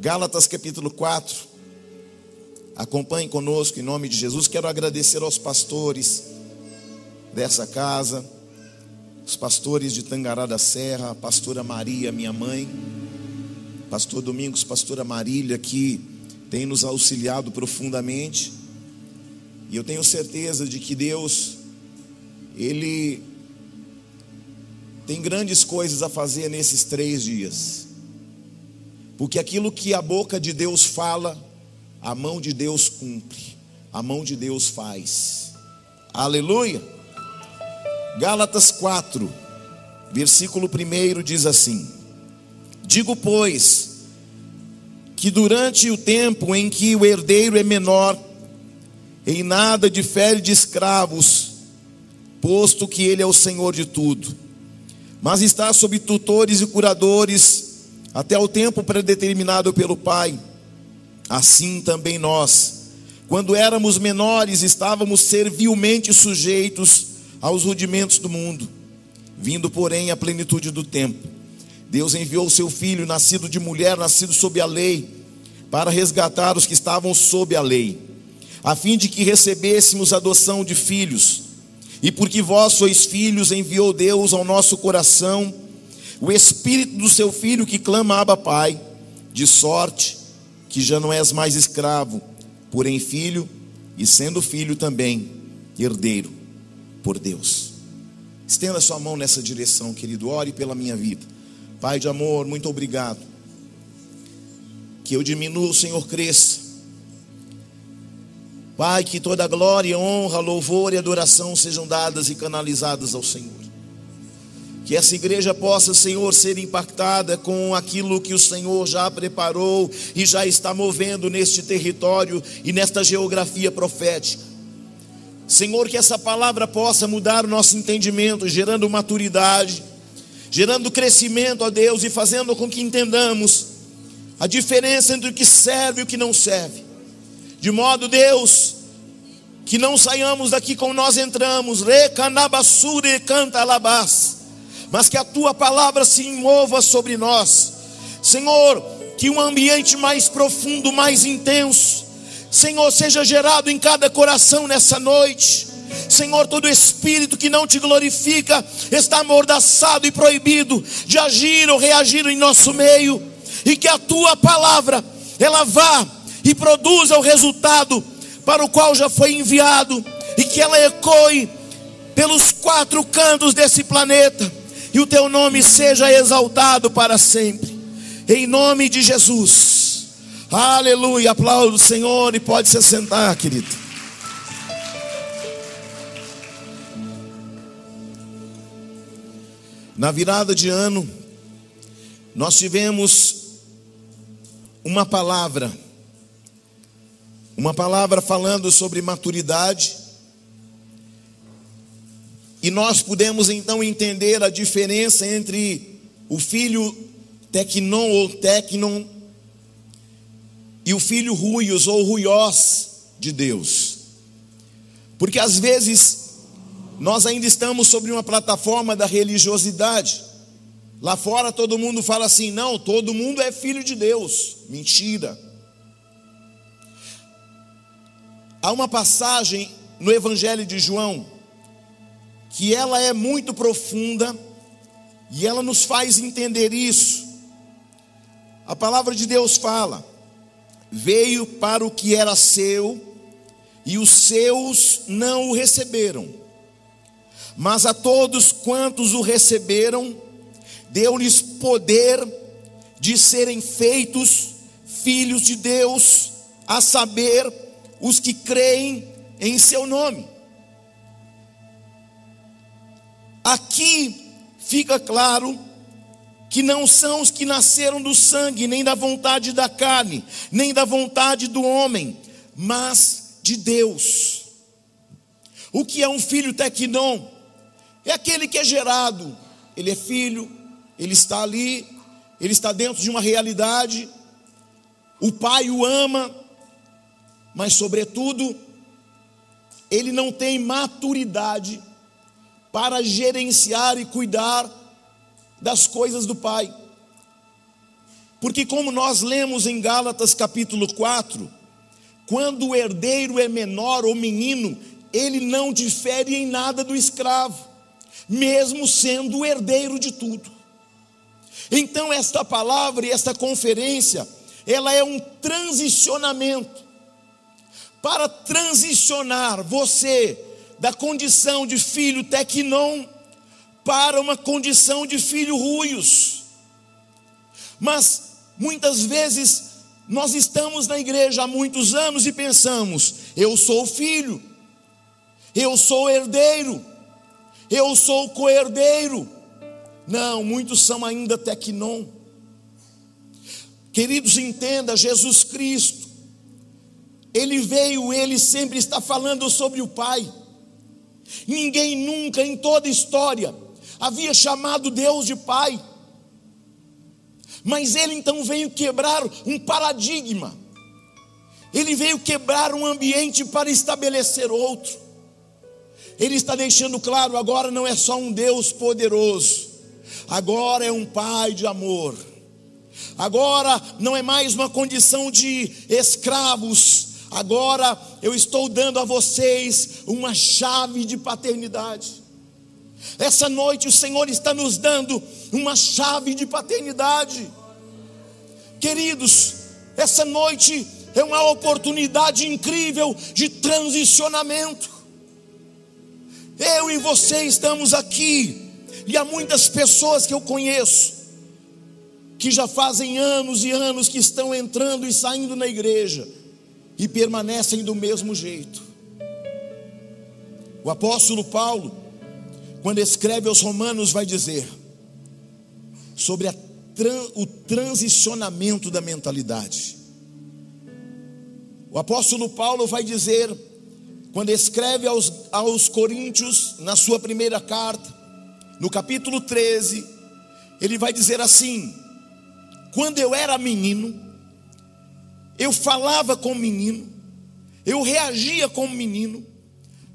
Gálatas capítulo 4. Acompanhe conosco em nome de Jesus. Quero agradecer aos pastores dessa casa, os pastores de Tangará da Serra, a pastora Maria, minha mãe, pastor Domingos, pastora Marília, que tem nos auxiliado profundamente. E eu tenho certeza de que Deus, Ele tem grandes coisas a fazer nesses três dias. Porque aquilo que a boca de Deus fala, a mão de Deus cumpre, a mão de Deus faz. Aleluia. Gálatas 4, versículo 1 diz assim: Digo, pois, que durante o tempo em que o herdeiro é menor, em nada difere de escravos, posto que ele é o Senhor de tudo, mas está sob tutores e curadores até o tempo predeterminado pelo Pai. Assim também nós, quando éramos menores, estávamos servilmente sujeitos aos rudimentos do mundo, vindo, porém, à plenitude do tempo. Deus enviou o seu filho, nascido de mulher, nascido sob a lei, para resgatar os que estavam sob a lei, a fim de que recebêssemos adoção de filhos. E porque vós sois filhos, enviou Deus ao nosso coração o espírito do seu filho que clama Abba Pai, de sorte que já não és mais escravo, porém filho, e sendo filho também, herdeiro por Deus. Estenda sua mão nessa direção, querido, ore pela minha vida. Pai de amor, muito obrigado. Que eu diminua, o Senhor cresça. Pai, que toda glória, honra, louvor e adoração sejam dadas e canalizadas ao Senhor. Que essa igreja possa, Senhor, ser impactada com aquilo que o Senhor já preparou e já está movendo neste território e nesta geografia profética. Senhor, que essa palavra possa mudar o nosso entendimento, gerando maturidade, gerando crescimento a Deus e fazendo com que entendamos a diferença entre o que serve e o que não serve. De modo, Deus, que não saiamos daqui como nós entramos, recanabassure canta alabás mas que a tua palavra se mova sobre nós. Senhor, que um ambiente mais profundo, mais intenso, Senhor, seja gerado em cada coração nessa noite. Senhor, todo espírito que não te glorifica está amordaçado e proibido de agir ou reagir em nosso meio, e que a tua palavra ela vá e produza o resultado para o qual já foi enviado, e que ela ecoe pelos quatro cantos desse planeta e o teu nome seja exaltado para sempre, em nome de Jesus. Aleluia, aplaudo o Senhor e pode se sentar, querido. Na virada de ano, nós tivemos uma palavra, uma palavra falando sobre maturidade, e nós podemos então entender a diferença entre o filho tecnon ou tecnon e o filho ruios ou ruiós de Deus. Porque às vezes nós ainda estamos sobre uma plataforma da religiosidade. Lá fora todo mundo fala assim: não, todo mundo é filho de Deus. Mentira. Há uma passagem no Evangelho de João que ela é muito profunda e ela nos faz entender isso. A palavra de Deus fala: veio para o que era seu e os seus não o receberam. Mas a todos quantos o receberam, deu-lhes poder de serem feitos filhos de Deus, a saber, os que creem em seu nome. Aqui fica claro que não são os que nasceram do sangue, nem da vontade da carne, nem da vontade do homem, mas de Deus. O que é um filho tecnon? É aquele que é gerado, ele é filho, ele está ali, ele está dentro de uma realidade, o pai o ama, mas, sobretudo, ele não tem maturidade para gerenciar e cuidar das coisas do Pai. Porque, como nós lemos em Gálatas capítulo 4, quando o herdeiro é menor ou menino, ele não difere em nada do escravo, mesmo sendo o herdeiro de tudo. Então, esta palavra e esta conferência, ela é um transicionamento. Para transicionar você da condição de filho tecnon para uma condição de filho ruios. Mas muitas vezes nós estamos na igreja há muitos anos e pensamos: eu sou filho, eu sou herdeiro, eu sou co-herdeiro. Não, muitos são ainda tecnon. Queridos, entenda, Jesus Cristo, Ele veio, Ele sempre está falando sobre o Pai. Ninguém nunca em toda a história havia chamado Deus de Pai. Mas ele então veio quebrar um paradigma. Ele veio quebrar um ambiente para estabelecer outro. Ele está deixando claro: agora não é só um Deus poderoso, agora é um Pai de amor. Agora não é mais uma condição de escravos, agora eu estou dando a vocês uma chave de paternidade. Essa noite o Senhor está nos dando uma chave de paternidade. Queridos, essa noite é uma oportunidade incrível de transicionamento. Eu e você estamos aqui, e há muitas pessoas que eu conheço, que já fazem anos e anos que estão entrando e saindo na igreja, e permanecem do mesmo jeito. O apóstolo Paulo, quando escreve aos Romanos, vai dizer sobre a, o transicionamento da mentalidade. O apóstolo Paulo vai dizer, quando escreve aos, aos Coríntios, na sua primeira carta, no capítulo 13, ele vai dizer assim: quando eu era menino, eu falava como menino, eu reagia como menino,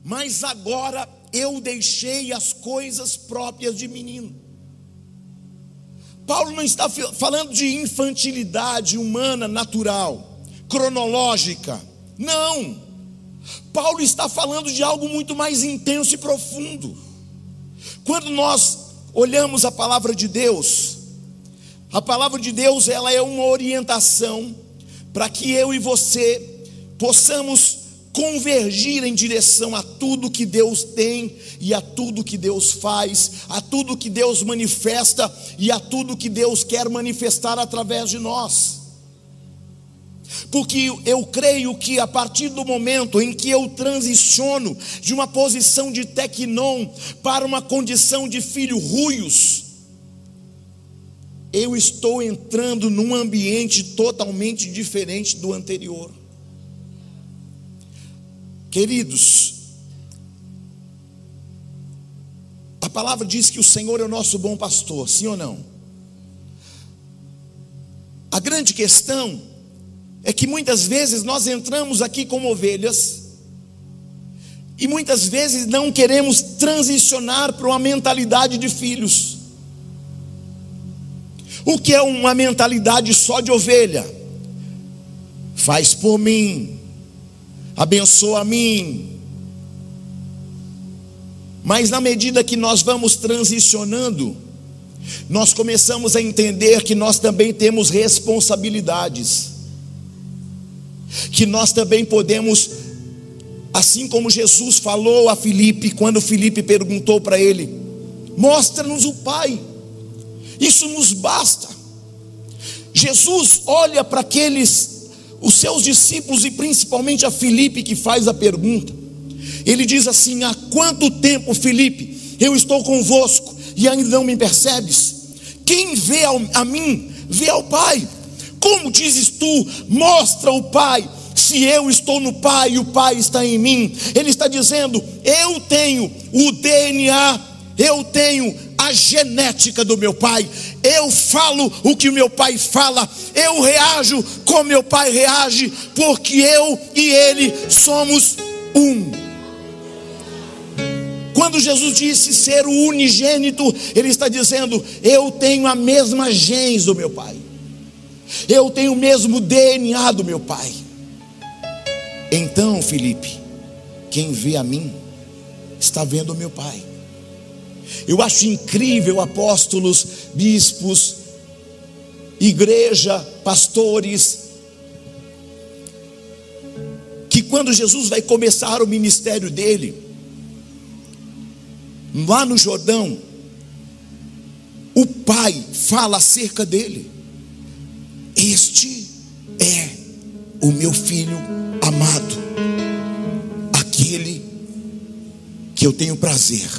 mas agora eu deixei as coisas próprias de menino. Paulo não está falando de infantilidade humana natural, cronológica. Não. Paulo está falando de algo muito mais intenso e profundo. Quando nós olhamos a palavra de Deus, a palavra de Deus ela é uma orientação para que eu e você possamos convergir em direção a tudo que Deus tem e a tudo que Deus faz, a tudo que Deus manifesta e a tudo que Deus quer manifestar através de nós. Porque eu creio que a partir do momento em que eu transiciono de uma posição de tecnon para uma condição de filho ruios, eu estou entrando num ambiente totalmente diferente do anterior. Queridos, a palavra diz que o Senhor é o nosso bom pastor, sim ou não? A grande questão é que muitas vezes nós entramos aqui como ovelhas e muitas vezes não queremos transicionar para uma mentalidade de filhos. O que é uma mentalidade só de ovelha? Faz por mim, abençoa a mim. Mas na medida que nós vamos transicionando, nós começamos a entender que nós também temos responsabilidades, que nós também podemos, assim como Jesus falou a Filipe, quando Filipe perguntou para ele: Mostra-nos o Pai, isso nos basta. Jesus olha para aqueles os seus discípulos e principalmente a Filipe que faz a pergunta. Ele diz assim: Há quanto tempo, Filipe, eu estou convosco e ainda não me percebes? Quem vê a mim, vê ao Pai. Como dizes tu, mostra o Pai, se eu estou no Pai e o Pai está em mim. Ele está dizendo: Eu tenho o DNA, eu tenho a genética do meu pai. Eu falo o que meu pai fala, eu reajo como meu pai reage, porque eu e ele somos um. Quando Jesus disse ser o unigênito, ele está dizendo: Eu tenho a mesma gens do meu pai. Eu tenho o mesmo DNA do meu pai. Então, Felipe, quem vê a mim, está vendo o meu pai. Eu acho incrível apóstolos, bispos, igreja, pastores, que quando Jesus vai começar o ministério dele, lá no Jordão, o pai fala acerca dele. Este é o meu filho amado, aquele que eu tenho prazer.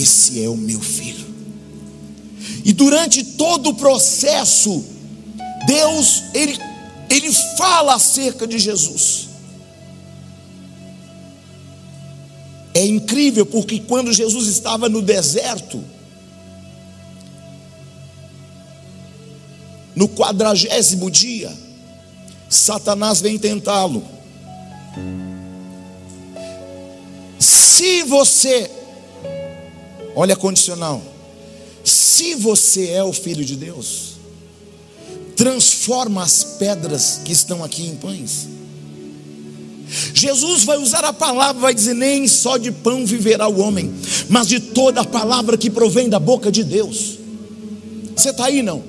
Esse é o meu filho. E durante todo o processo, Deus, ele, ele fala acerca de Jesus. É incrível porque quando Jesus estava no deserto, no quadragésimo dia, Satanás vem tentá-lo. Se você, olha a condicional, se você é o filho de Deus, transforma as pedras que estão aqui em pães. Jesus vai usar a palavra, vai dizer: nem só de pão viverá o homem, mas de toda a palavra que provém da boca de Deus. Você está aí não?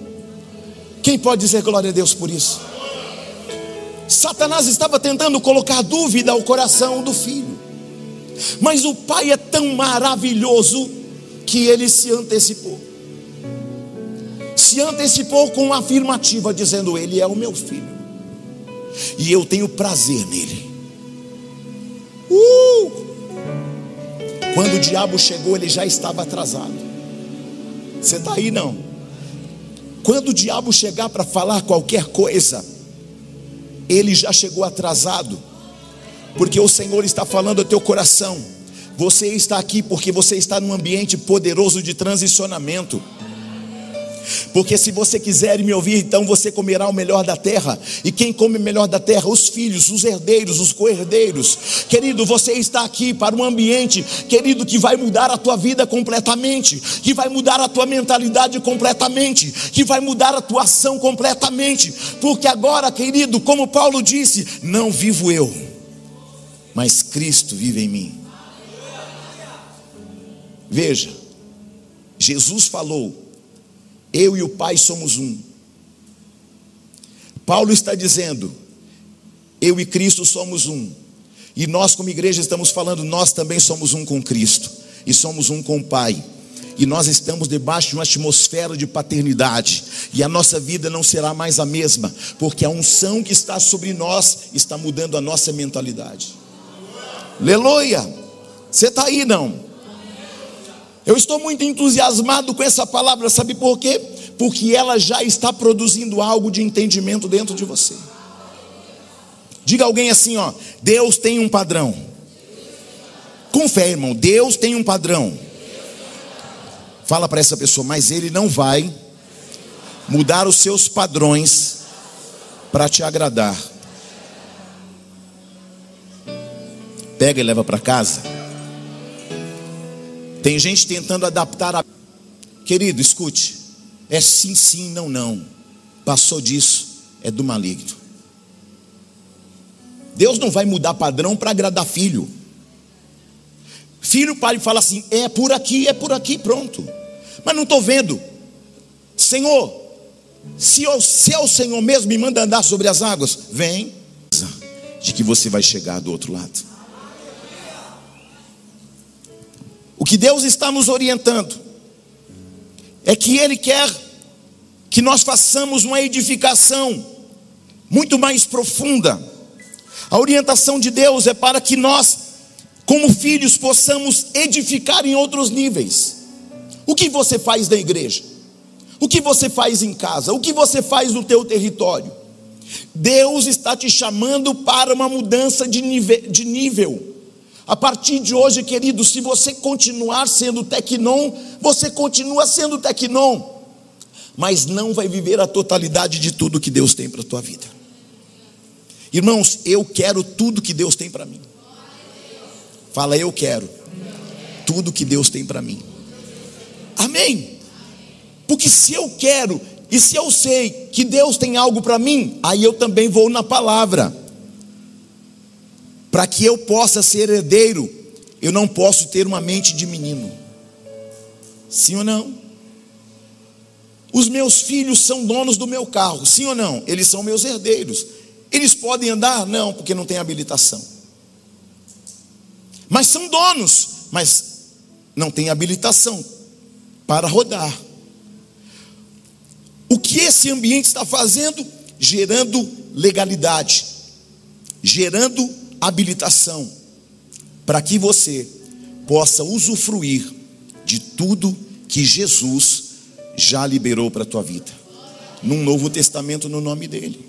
Quem pode dizer glória a Deus por isso? Satanás estava tentando colocar dúvida ao coração do filho, mas o pai é tão maravilhoso que ele se antecipou. Se antecipou com uma afirmativa, dizendo: Ele é o meu filho, e eu tenho prazer nele. Uh! Quando o diabo chegou, ele já estava atrasado. Você está aí não? Quando o diabo chegar para falar qualquer coisa, ele já chegou atrasado, porque o Senhor está falando ao teu coração. Você está aqui porque você está num ambiente poderoso de transicionamento. Porque se você quiser me ouvir, então você comerá o melhor da terra. E quem come o melhor da terra? Os filhos, os herdeiros, os co-herdeiros. Querido, você está aqui para um ambiente, querido, que vai mudar a tua vida completamente, que vai mudar a tua mentalidade completamente, que vai mudar a tua ação completamente. Porque agora, querido, como Paulo disse, não vivo eu, mas Cristo vive em mim. Veja, Jesus falou eu e o Pai somos um. Paulo está dizendo: eu e Cristo somos um. E nós, como igreja, estamos falando: nós também somos um com Cristo. E somos um com o Pai. E nós estamos debaixo de uma atmosfera de paternidade. E a nossa vida não será mais a mesma. Porque a unção que está sobre nós está mudando a nossa mentalidade. Aleluia! Você está aí, não? Eu estou muito entusiasmado com essa palavra, sabe por quê? Porque ela já está produzindo algo de entendimento dentro de você. Diga alguém assim, ó, Deus tem um padrão. Com fé, irmão, Deus tem um padrão. Fala para essa pessoa, mas ele não vai mudar os seus padrões para te agradar. Pega e leva para casa. Tem gente tentando adaptar a. Querido, escute. É sim, sim, não, não. Passou disso, é do maligno. Deus não vai mudar padrão para agradar filho. Filho, pai, fala assim: é por aqui, é por aqui, pronto. Mas não estou vendo. Senhor, se, eu, se é o Senhor mesmo me manda andar sobre as águas, vem, de que você vai chegar do outro lado. O que Deus está nos orientando é que Ele quer que nós façamos uma edificação muito mais profunda. A orientação de Deus é para que nós, como filhos, possamos edificar em outros níveis. O que você faz na igreja? O que você faz em casa? O que você faz no teu território? Deus está te chamando para uma mudança de nível. De nível. A partir de hoje, querido, se você continuar sendo tecnon, você continua sendo tecnon, mas não vai viver a totalidade de tudo que Deus tem para a tua vida. Irmãos, eu quero tudo que Deus tem para mim. Fala, eu quero tudo que Deus tem para mim. Amém. Porque se eu quero, E se eu sei que Deus tem algo para mim, aí eu também vou na palavra. Para que eu possa ser herdeiro, eu não posso ter uma mente de menino. Sim ou não? Os meus filhos são donos do meu carro, sim ou não? Eles são meus herdeiros. Eles podem andar? Não, porque não tem habilitação. Mas são donos, mas não tem habilitação para rodar. O que esse ambiente está fazendo? Gerando legalidade, gerando habilitação, para que você possa usufruir de tudo que Jesus já liberou para a tua vida, num Novo Testamento no nome dEle.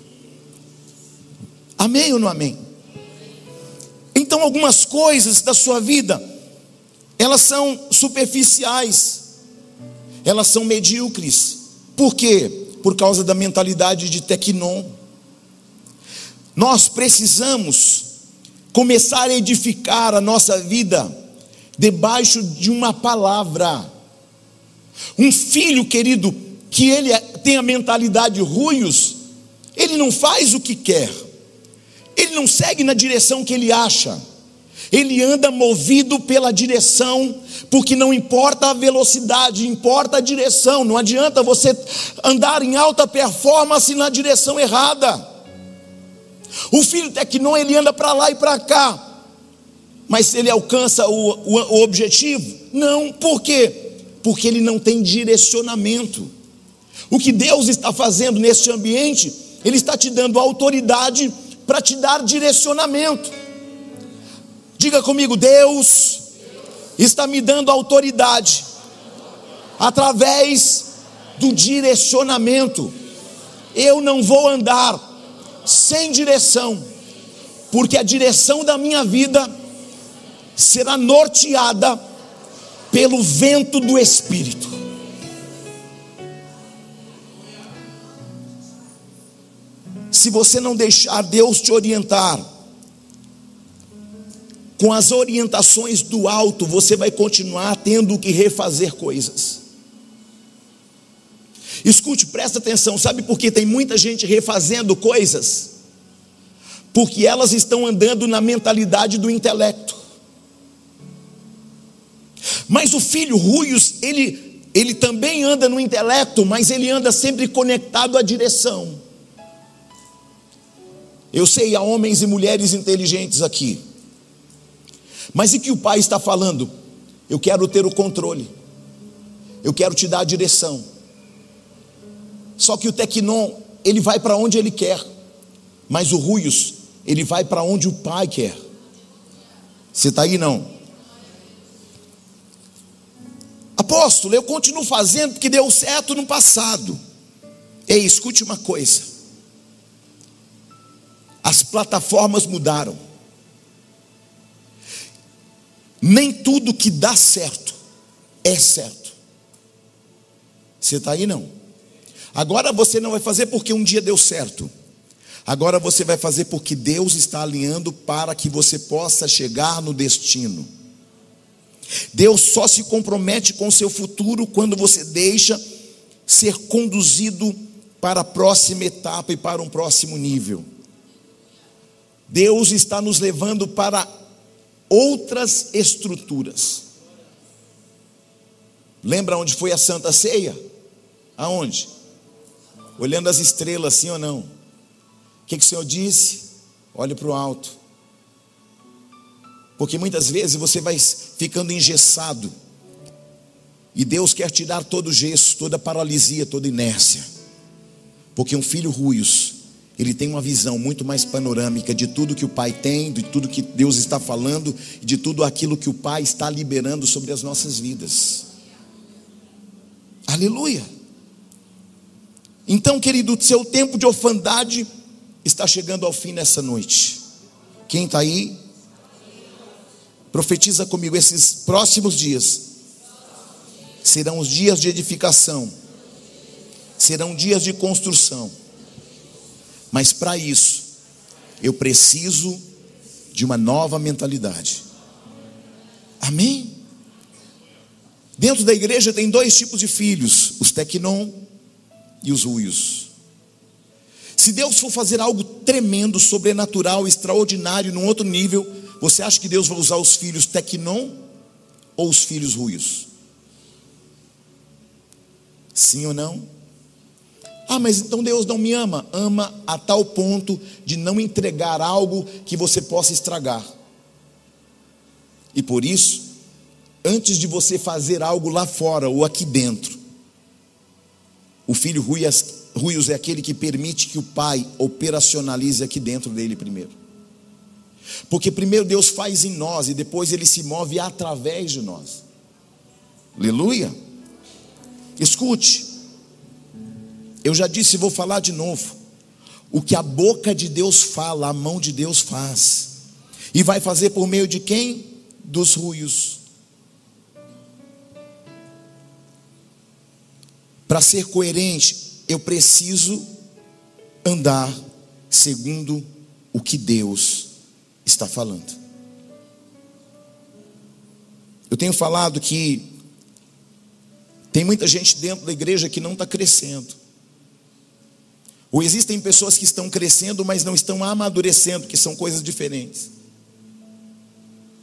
Amém ou não amém? Então, algumas coisas da sua vida, elas são superficiais, elas são medíocres. Por quê? Por causa da mentalidade de Tecnon. Nós precisamos começar a edificar a nossa vida debaixo de uma palavra. Um filho querido, que ele é, tem a mentalidade ruios, ele não faz o que quer, ele não segue na direção que ele acha, ele anda movido pela direção, porque não importa a velocidade, importa a direção. Não adianta você andar em alta performance na direção errada. O filho Tecnon ele anda para lá e para cá, mas ele alcança o, o, o objetivo? Não, por quê? Porque ele não tem direcionamento. O que Deus está fazendo neste ambiente, Ele está te dando autoridade para te dar direcionamento. Diga comigo, Deus está me dando autoridade através do direcionamento. Eu não vou andar sem direção, porque a direção da minha vida será norteada pelo vento do Espírito. Se você não deixar Deus te orientar, com as orientações do alto, você vai continuar tendo que refazer coisas. Escute, presta atenção, sabe por que tem muita gente refazendo coisas? Porque elas estão andando na mentalidade do intelecto. Mas o filho Ruios, ele, ele também anda no intelecto, mas ele anda sempre conectado à direção. Eu sei, há homens e mulheres inteligentes aqui. Mas e que o pai está falando? Eu quero ter o controle. Eu quero te dar a direção. Só que o Tecnon, ele vai para onde ele quer. Mas o Ruios, ele vai para onde o pai quer. Você está aí não? Apóstolo, eu continuo fazendo porque deu certo no passado. Ei, escute uma coisa. As plataformas mudaram. Nem tudo que dá certo é certo. Você está aí não? Agora você não vai fazer porque um dia deu certo. Agora você vai fazer porque Deus está alinhando para que você possa chegar no destino. Deus só se compromete com o seu futuro quando você deixa ser conduzido para a próxima etapa e para um próximo nível. Deus está nos levando para outras estruturas. Lembra onde foi a Santa Ceia? Aonde? Olhando as estrelas, sim ou não? O que, que o Senhor disse? Olhe para o alto. Porque muitas vezes você vai ficando engessado. E Deus quer tirar todo o gesso, toda paralisia, toda inércia. Porque um filho ruios ele tem uma visão muito mais panorâmica de tudo que o Pai tem, de tudo que Deus está falando, de tudo aquilo que o Pai está liberando sobre as nossas vidas. Aleluia. Então, querido, seu tempo de orfandade está chegando ao fim nessa noite. Quem está aí? Profetiza comigo, esses próximos dias serão os dias de edificação, serão dias de construção mas para isso, eu preciso de uma nova mentalidade. Amém? Dentro da igreja tem dois tipos de filhos: os tecnon e os ruios. Se Deus for fazer algo tremendo, sobrenatural, extraordinário, num outro nível, você acha que Deus vai usar os filhos tecnon ou os filhos ruios? Sim ou não? Ah, mas então Deus não me ama? Ama a tal ponto de não entregar algo que você possa estragar. E por isso, antes de você fazer algo lá fora ou aqui dentro, o filho ruios é aquele que permite que o pai operacionalize aqui dentro dele primeiro. Porque primeiro Deus faz em nós e depois ele se move através de nós. Aleluia. Escute, eu já disse e vou falar de novo. O que a boca de Deus fala, a mão de Deus faz. E vai fazer por meio de quem? Dos ruios. Para ser coerente, eu preciso andar segundo o que Deus está falando. Eu tenho falado que tem muita gente dentro da igreja que não está crescendo. Ou existem pessoas que estão crescendo, mas não estão amadurecendo, que são coisas diferentes.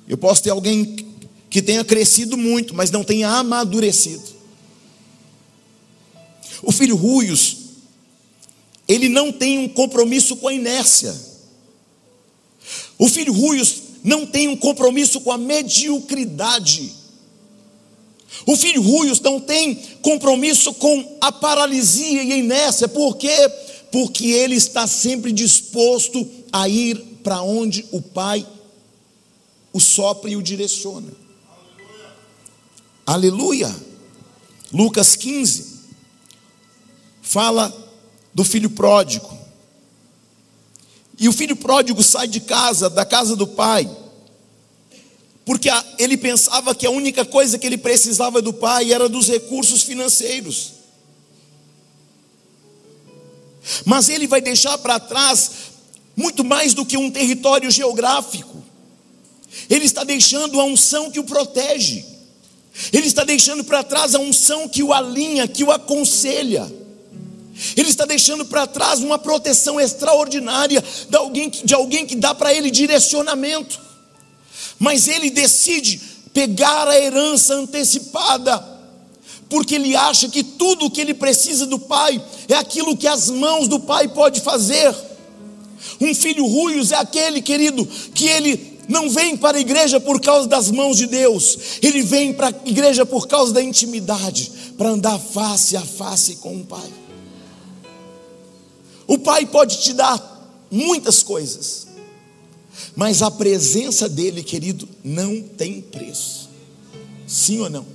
Eu posso ter alguém que tenha crescido muito, mas não tenha amadurecido. O filho Ruios, ele não tem um compromisso com a inércia. O filho Ruios não tem um compromisso com a mediocridade. O filho Ruios não tem compromisso com a paralisia e a inércia, porque porque ele está sempre disposto a ir para onde o Pai o sopra e o direciona. Aleluia. Aleluia. Lucas 15 fala do filho pródigo. E o filho pródigo sai de casa, da casa do pai, porque ele pensava que a única coisa que ele precisava do pai era dos recursos financeiros. Mas ele vai deixar para trás muito mais do que um território geográfico. Ele está deixando a unção que o protege. Ele está deixando para trás a unção que o alinha, que o aconselha. Ele está deixando para trás uma proteção extraordinária de alguém, de alguém que dá para ele direcionamento. Mas ele decide pegar a herança antecipada porque ele acha que tudo o que ele precisa do pai é aquilo que as mãos do pai pode fazer. Um filho ruios é aquele, querido, que ele não vem para a igreja por causa das mãos de Deus, ele vem para a igreja por causa da intimidade, para andar face a face com o pai. O pai pode te dar muitas coisas, mas a presença dele, querido, não tem preço. Sim ou não?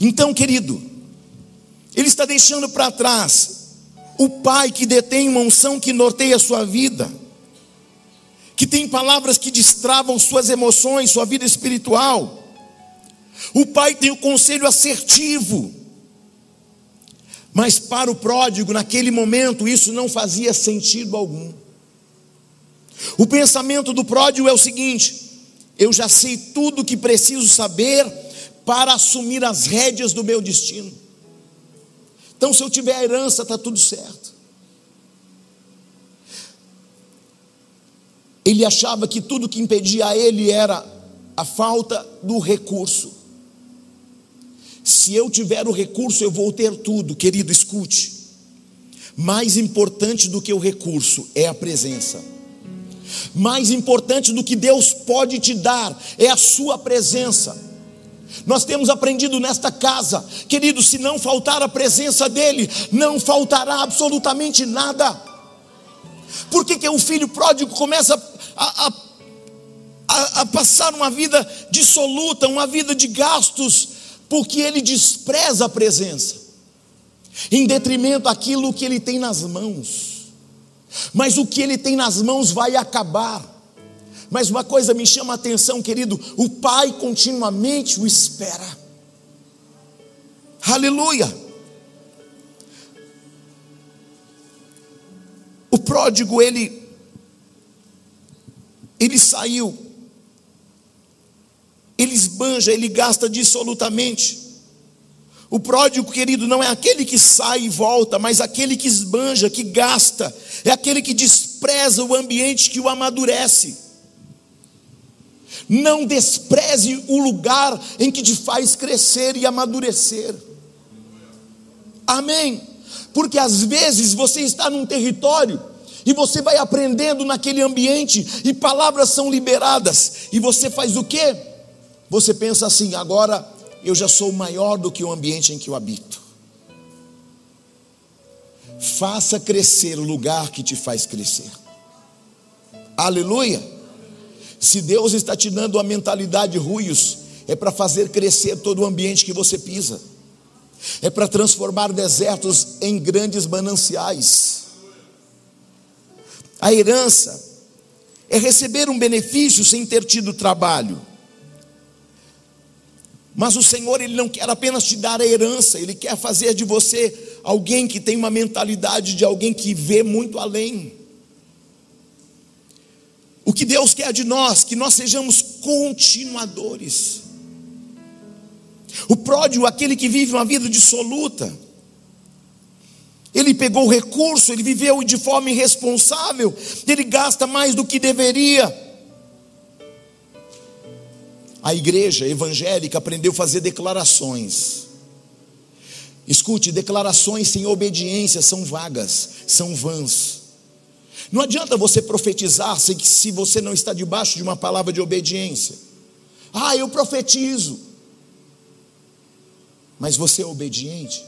Então, querido, ele está deixando para trás o pai que detém uma unção que norteia a sua vida, que tem palavras que destravam suas emoções, sua vida espiritual. O pai tem o conselho assertivo. Mas para o pródigo, naquele momento, isso não fazia sentido algum. O pensamento do pródigo é o seguinte: eu já sei tudo o que preciso saber para assumir as rédeas do meu destino. Então, se eu tiver a herança, está tudo certo. Ele achava que tudo que impedia a ele era a falta do recurso. Se eu tiver o recurso, eu vou ter tudo, querido, escute. Mais importante do que o recurso é a presença. Mais importante do que Deus pode te dar é a sua presença. Nós temos aprendido nesta casa, querido, se não faltar a presença dEle, não faltará absolutamente nada. Por que, que o filho pródigo começa a, a, a, a passar uma vida dissoluta, uma vida de gastos, porque ele despreza a presença, em detrimento daquilo que ele tem nas mãos. Mas o que ele tem nas mãos vai acabar. Mas uma coisa me chama a atenção, querido: o pai continuamente o espera. Aleluia. O pródigo, ele, ele saiu, ele esbanja, ele gasta dissolutamente. O pródigo, querido, não é aquele que sai e volta, mas aquele que esbanja, que gasta, é aquele que despreza o ambiente que o amadurece. Não despreze o lugar em que te faz crescer e amadurecer. Amém. Porque às vezes você está num território e você vai aprendendo naquele ambiente e palavras são liberadas e você faz o quê? Você pensa assim: agora eu já sou maior do que o ambiente em que eu habito. Faça crescer o lugar que te faz crescer. Aleluia. Se Deus está te dando a mentalidade ruios, é para fazer crescer todo o ambiente que você pisa. É para transformar desertos em grandes mananciais. A herança é receber um benefício sem ter tido trabalho. Mas o Senhor, Ele não quer apenas te dar a herança, Ele quer fazer de você alguém que tem uma mentalidade de alguém que vê muito além. O que Deus quer de nós, que nós sejamos continuadores. O pródigo, aquele que vive uma vida dissoluta, ele pegou o recurso, ele viveu de forma irresponsável, ele gasta mais do que deveria. A igreja evangélica aprendeu a fazer declarações. Escute, declarações sem obediência são vagas, são vãs. Não adianta você profetizar se você não está debaixo de uma palavra de obediência. Ah, eu profetizo. Mas você é obediente?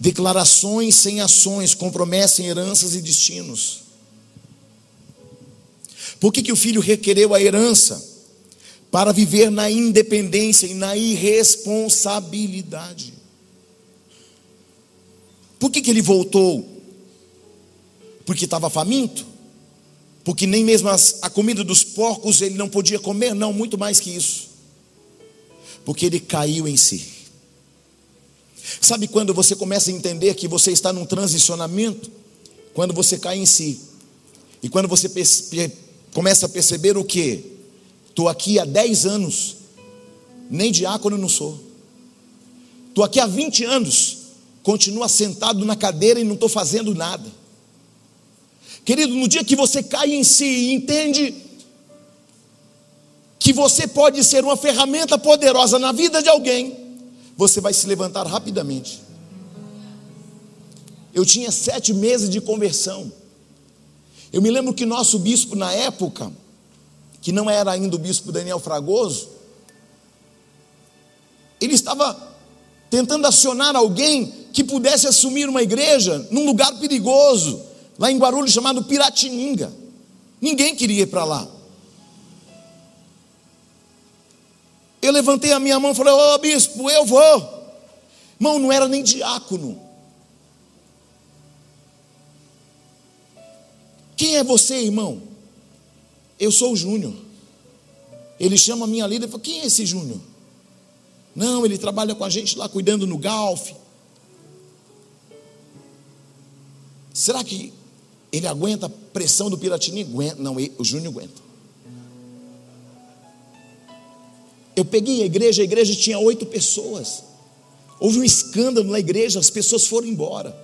Declarações sem ações comprometem heranças e destinos. Por que, que o filho requereu a herança? Para viver na independência e na irresponsabilidade. Por que, que ele voltou? Porque estava faminto? Porque nem mesmo as, a comida dos porcos ele não podia comer? Não, muito mais que isso. Porque ele caiu em si. Sabe quando você começa a entender que você está num transicionamento? Quando você cai em si. E quando você começa a perceber o que? Estou aqui há 10 anos, nem diácono não sou. Estou aqui há 20 anos, continuo sentado na cadeira e não estou fazendo nada. Querido, no dia que você cai em si e entende que você pode ser uma ferramenta poderosa na vida de alguém, você vai se levantar rapidamente. Eu tinha sete meses de conversão. Eu me lembro que nosso bispo, na época, que não era ainda o bispo Daniel Fragoso, ele estava tentando acionar alguém que pudesse assumir uma igreja num lugar perigoso, lá em Guarulhos, chamado Piratininga. Ninguém queria ir para lá. Eu levantei a minha mão e falei: Ô oh, bispo, eu vou. Irmão, não era nem diácono. Quem é você, irmão? Eu sou o Júnior. Ele chama a minha líder e fala: Quem é esse Júnior? Não, ele trabalha com a gente lá cuidando no golfe. Será que ele aguenta a pressão do Piratini? Não, o Júnior aguenta. Eu peguei a igreja, a igreja tinha oito pessoas. Houve um escândalo na igreja, as pessoas foram embora.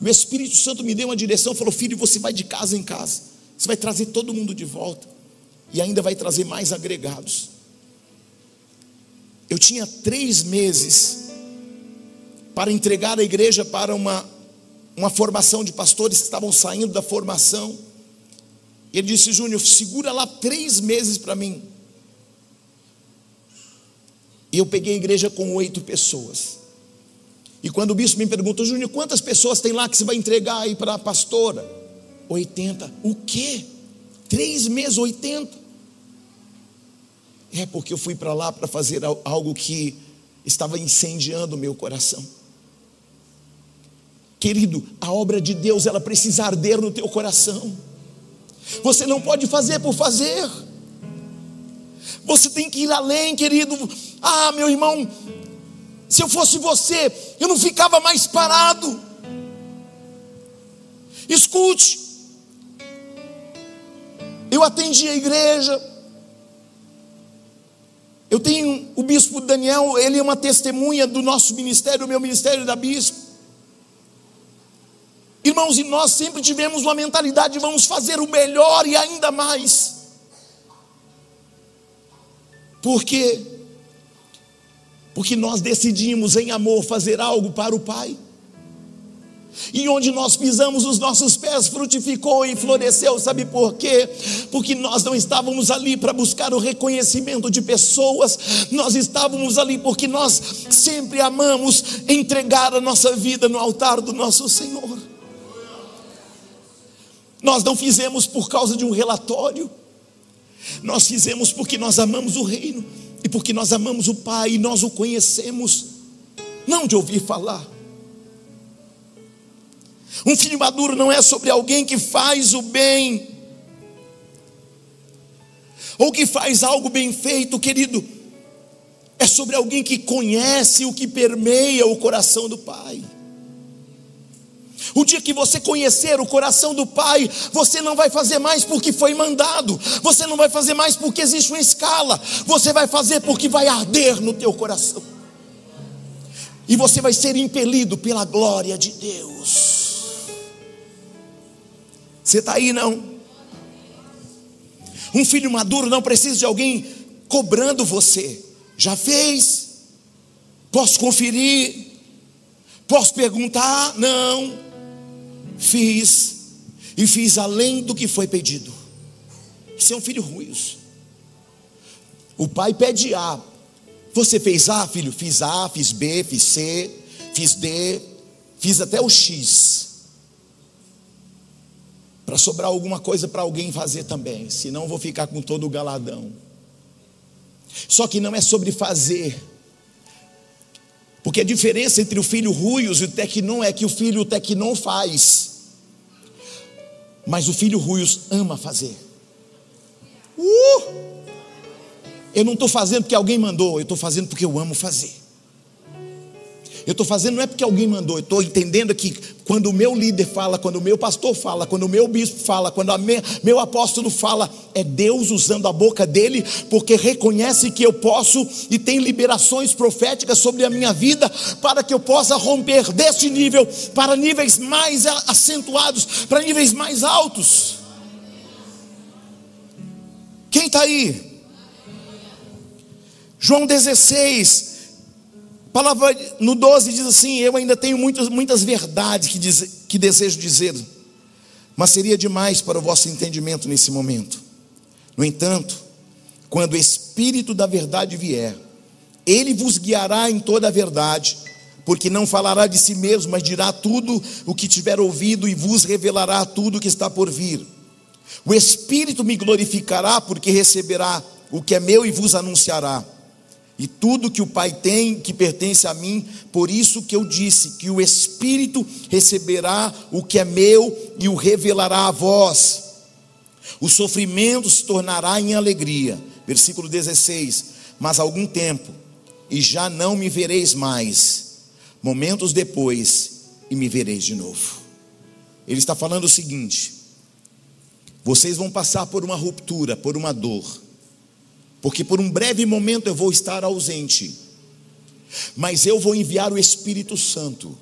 O Espírito Santo me deu uma direção, falou: Filho, você vai de casa em casa, você vai trazer todo mundo de volta, e ainda vai trazer mais agregados. Eu tinha três meses para entregar a igreja para uma, uma formação de pastores que estavam saindo da formação. Ele disse: Júnior, segura lá três meses para mim. E eu peguei a igreja com oito pessoas. E quando o bispo me perguntou, Júnior, quantas pessoas tem lá que você vai entregar aí para a pastora? 80. O quê? Três meses, 80. É porque eu fui para lá para fazer algo que estava incendiando o meu coração. Querido, a obra de Deus, ela precisa arder no teu coração. Você não pode fazer por fazer. Você tem que ir além, querido. Ah, meu irmão, se eu fosse você, eu não ficava mais parado. Escute, eu atendi a igreja, Eu tenho o bispo Daniel, ele é uma testemunha do nosso ministério, do meu ministério da bispo. Irmãos, e nós sempre tivemos uma mentalidade de vamos fazer o melhor e ainda mais. Por quê? Porque nós decidimos em amor fazer algo para o Pai. E onde nós pisamos, os nossos pés frutificou e floresceu. Sabe por quê? Porque nós não estávamos ali para buscar o reconhecimento de pessoas, nós estávamos ali porque nós sempre amamos entregar a nossa vida no altar do nosso Senhor. Nós não fizemos por causa de um relatório, nós fizemos porque nós amamos o reino e porque nós amamos o Pai e nós o conhecemos, não de ouvir falar. Um filho maduro não é sobre alguém que faz o bem, ou que faz algo bem feito, querido, é sobre alguém que conhece o que permeia o coração do Pai. O dia que você conhecer o coração do Pai, você não vai fazer mais porque foi mandado, você não vai fazer mais porque existe uma escala, você vai fazer porque vai arder no teu coração. E você vai ser impelido pela glória de Deus. Você está aí não? Um filho maduro não precisa de alguém cobrando você. Já fez? Posso conferir? Posso perguntar? Não. Fiz. E fiz além do que foi pedido. Isso é um filho ruim. O pai pede A. Você fez A, filho? Fiz A, fiz B, fiz C, fiz D, fiz até o X para sobrar alguma coisa para alguém fazer também, senão vou ficar com todo o galadão. Só que não é sobre fazer, porque a diferença entre o filho ruios e o tecnon é que o filho tecnon faz, mas o filho ruios ama fazer. Uh! Eu não estou fazendo porque alguém mandou, eu estou fazendo porque eu amo fazer. Eu estou fazendo não é porque alguém mandou, eu estou entendendo que quando o meu líder fala, quando o meu pastor fala, quando o meu bispo fala, quando o meu apóstolo fala, é Deus usando a boca dele, porque reconhece que eu posso e tem liberações proféticas sobre a minha vida, para que eu possa romper deste nível para níveis mais acentuados, para níveis mais altos. Quem está aí? João 16, palavra no 12 diz assim: Eu ainda tenho muitas, muitas verdades que, diz, que desejo dizer, mas seria demais para o vosso entendimento nesse momento. No entanto, quando o Espírito da verdade vier, ele vos guiará em toda a verdade, porque não falará de si mesmo, mas dirá tudo o que tiver ouvido e vos revelará tudo o que está por vir. O Espírito me glorificará, porque receberá o que é meu e vos anunciará. E tudo que o Pai tem, que pertence a mim, por isso que eu disse que o Espírito receberá o que é meu e o revelará a vós. O sofrimento se tornará em alegria. Versículo 16: Mas algum tempo, e já não me vereis mais, momentos depois, e me vereis de novo. Ele está falando o seguinte: vocês vão passar por uma ruptura, por uma dor porque por um breve momento eu vou estar ausente, mas eu vou enviar o Espírito Santo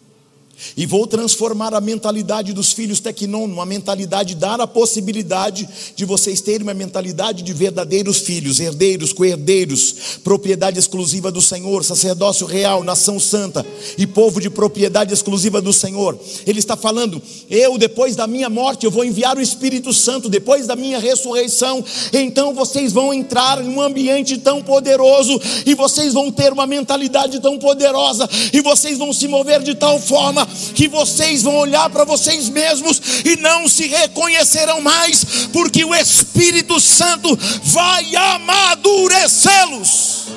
e vou transformar a mentalidade dos filhos Tecnon numa mentalidade, dar a possibilidade de vocês terem uma mentalidade de verdadeiros filhos, herdeiros, co-herdeiros, propriedade exclusiva do Senhor, sacerdócio real, nação santa e povo de propriedade exclusiva do Senhor. Ele está falando: eu, depois da minha morte, eu vou enviar o Espírito Santo, depois da minha ressurreição, então vocês vão entrar em um ambiente tão poderoso e vocês vão ter uma mentalidade tão poderosa e vocês vão se mover de tal forma que vocês vão olhar para vocês mesmos e não se reconhecerão mais, porque o Espírito Santo vai amadurecê-los.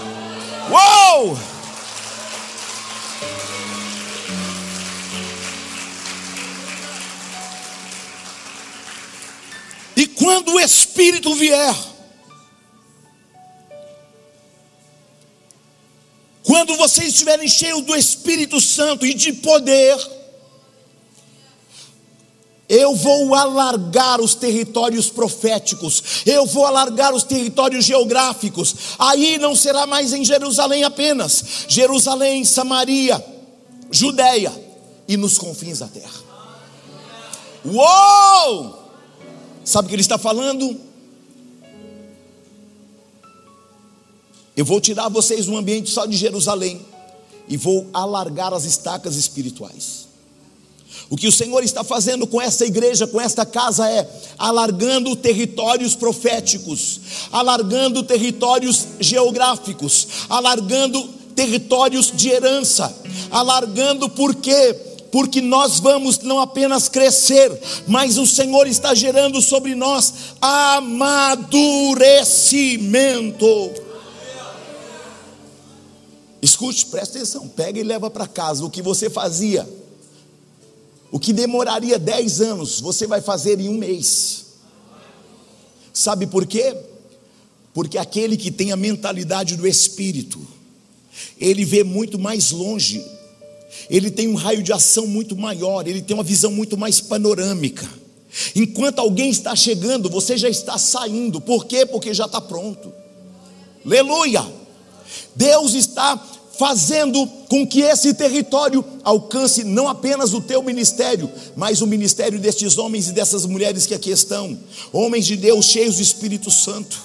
Uou! E quando o Espírito vier, vocês estiverem cheios do Espírito Santo e de poder, Eu vou alargar os territórios proféticos, eu vou alargar os territórios geográficos. Aí não será mais em Jerusalém apenas, Jerusalém, Samaria, Judéia e nos confins da terra. Uou! Sabe o que ele está falando? Eu vou tirar vocês do ambiente só de Jerusalém e vou alargar as estacas espirituais. O que o Senhor está fazendo com essa igreja, com esta casa, é alargando territórios proféticos, alargando territórios geográficos, alargando territórios de herança, alargando por quê? Porque nós vamos não apenas crescer, mas o Senhor está gerando sobre nós amadurecimento. Escute, presta atenção, pega e leva para casa o que você fazia, o que demoraria 10 anos, você vai fazer em um mês. Sabe por quê? Porque aquele que tem a mentalidade do Espírito, ele vê muito mais longe, ele tem um raio de ação muito maior, ele tem uma visão muito mais panorâmica. Enquanto alguém está chegando, você já está saindo, por quê? Porque já está pronto. Aleluia! Deus está fazendo com que esse território alcance não apenas o teu ministério, mas o ministério destes homens e dessas mulheres que aqui estão, homens de Deus cheios do Espírito Santo.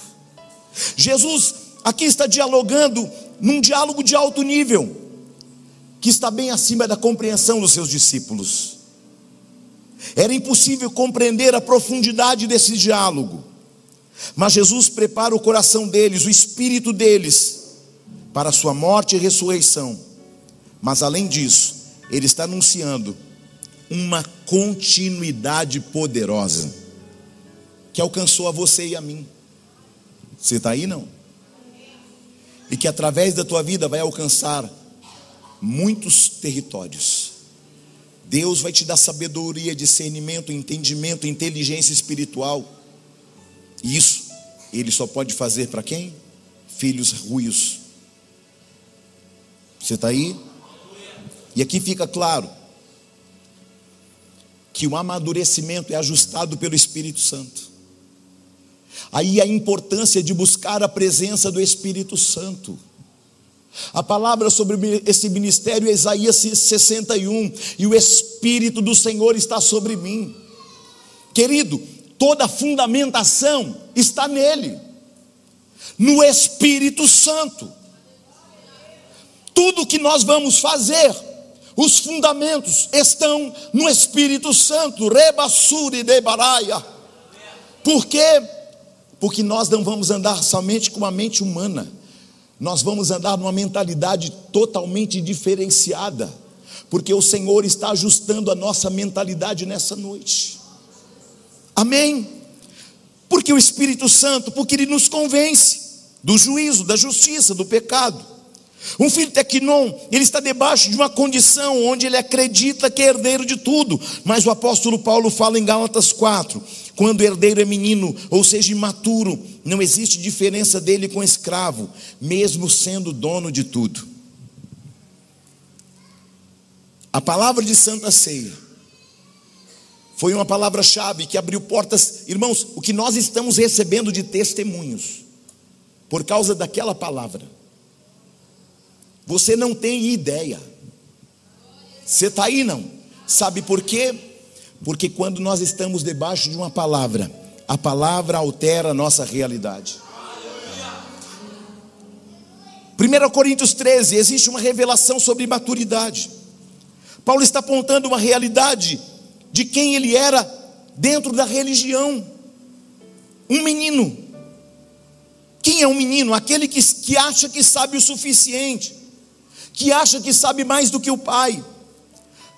Jesus aqui está dialogando num diálogo de alto nível, que está bem acima da compreensão dos seus discípulos. Era impossível compreender a profundidade desse diálogo, mas Jesus prepara o coração deles, o espírito deles, para sua morte e ressurreição. Mas além disso, ele está anunciando uma continuidade poderosa que alcançou a você e a mim. Você está aí não? E que através da tua vida vai alcançar muitos territórios. Deus vai te dar sabedoria, discernimento, entendimento, inteligência espiritual. E isso ele só pode fazer para quem? Filhos ruios você está aí? E aqui fica claro que o amadurecimento é ajustado pelo Espírito Santo. Aí a importância de buscar a presença do Espírito Santo. A palavra sobre esse ministério é Isaías 61, e o Espírito do Senhor está sobre mim. Querido, toda a fundamentação está nele, no Espírito Santo tudo que nós vamos fazer, os fundamentos estão no Espírito Santo, rebassuri de baraia. Por quê? Porque nós não vamos andar somente com uma mente humana, nós vamos andar numa mentalidade totalmente diferenciada, porque o Senhor está ajustando a nossa mentalidade nessa noite. Amém? Porque o Espírito Santo, porque ele nos convence do juízo, da justiça, do pecado. Um filho tequinon, ele está debaixo de uma condição onde ele acredita que é herdeiro de tudo. Mas o apóstolo Paulo fala em Gálatas 4: quando o herdeiro é menino, ou seja, imaturo, não existe diferença dele com escravo, mesmo sendo dono de tudo. A palavra de Santa Ceia foi uma palavra-chave que abriu portas, irmãos, o que nós estamos recebendo de testemunhos, por causa daquela palavra você não tem ideia. Você está aí não? Sabe por quê? Porque quando nós estamos debaixo de uma palavra, a palavra altera a nossa realidade. 1 Coríntios 13, existe uma revelação sobre maturidade. Paulo está apontando uma realidade de quem ele era dentro da religião. Um menino. Quem é um menino? Aquele que, que acha que sabe o suficiente que acha que sabe mais do que o pai.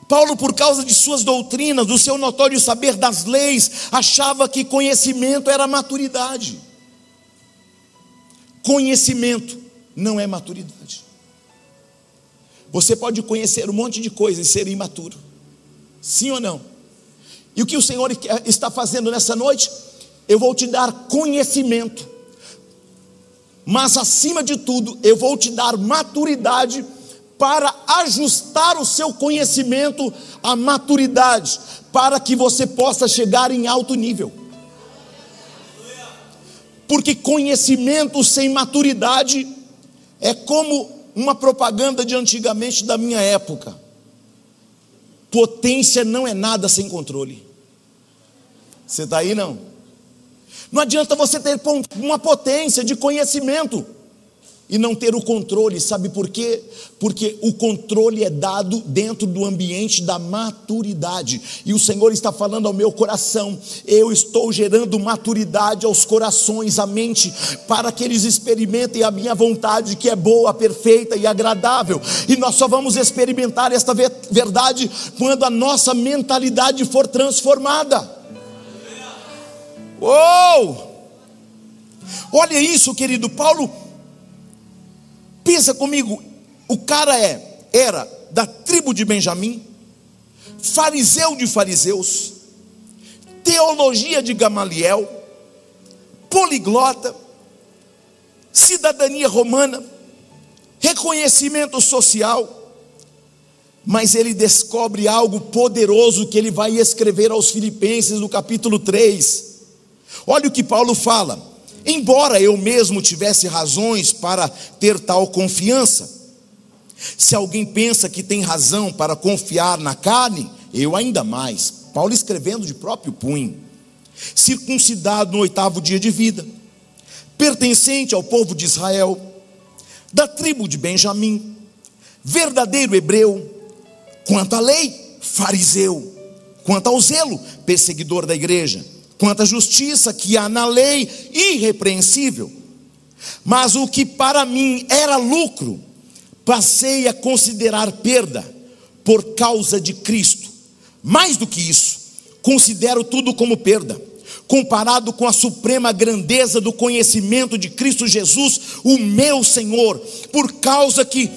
Paulo, por causa de suas doutrinas, do seu notório saber das leis, achava que conhecimento era maturidade. Conhecimento não é maturidade. Você pode conhecer um monte de coisas e ser imaturo. Sim ou não? E o que o Senhor está fazendo nessa noite? Eu vou te dar conhecimento, mas acima de tudo, eu vou te dar maturidade para ajustar o seu conhecimento à maturidade, para que você possa chegar em alto nível. Porque conhecimento sem maturidade é como uma propaganda de antigamente da minha época. Potência não é nada sem controle. Você está aí não? Não adianta você ter uma potência de conhecimento e não ter o controle, sabe por quê? Porque o controle é dado dentro do ambiente da maturidade, e o Senhor está falando ao meu coração, eu estou gerando maturidade aos corações, à mente, para que eles experimentem a minha vontade, que é boa, perfeita e agradável, e nós só vamos experimentar esta verdade quando a nossa mentalidade for transformada. Uou! Olha isso, querido Paulo Pensa comigo, o cara é, era da tribo de Benjamim, fariseu de fariseus, teologia de Gamaliel, poliglota, cidadania romana, reconhecimento social, mas ele descobre algo poderoso que ele vai escrever aos Filipenses no capítulo 3. Olha o que Paulo fala: Embora eu mesmo tivesse razões para ter tal confiança, se alguém pensa que tem razão para confiar na carne, eu ainda mais. Paulo escrevendo de próprio punho. Circuncidado no oitavo dia de vida, pertencente ao povo de Israel, da tribo de Benjamim, verdadeiro hebreu, quanto à lei, fariseu, quanto ao zelo, perseguidor da igreja quanto à justiça que há na lei, irrepreensível. Mas o que para mim era lucro, passei a considerar perda por causa de Cristo. Mais do que isso, considero tudo como perda, comparado com a suprema grandeza do conhecimento de Cristo Jesus, o meu Senhor, por causa que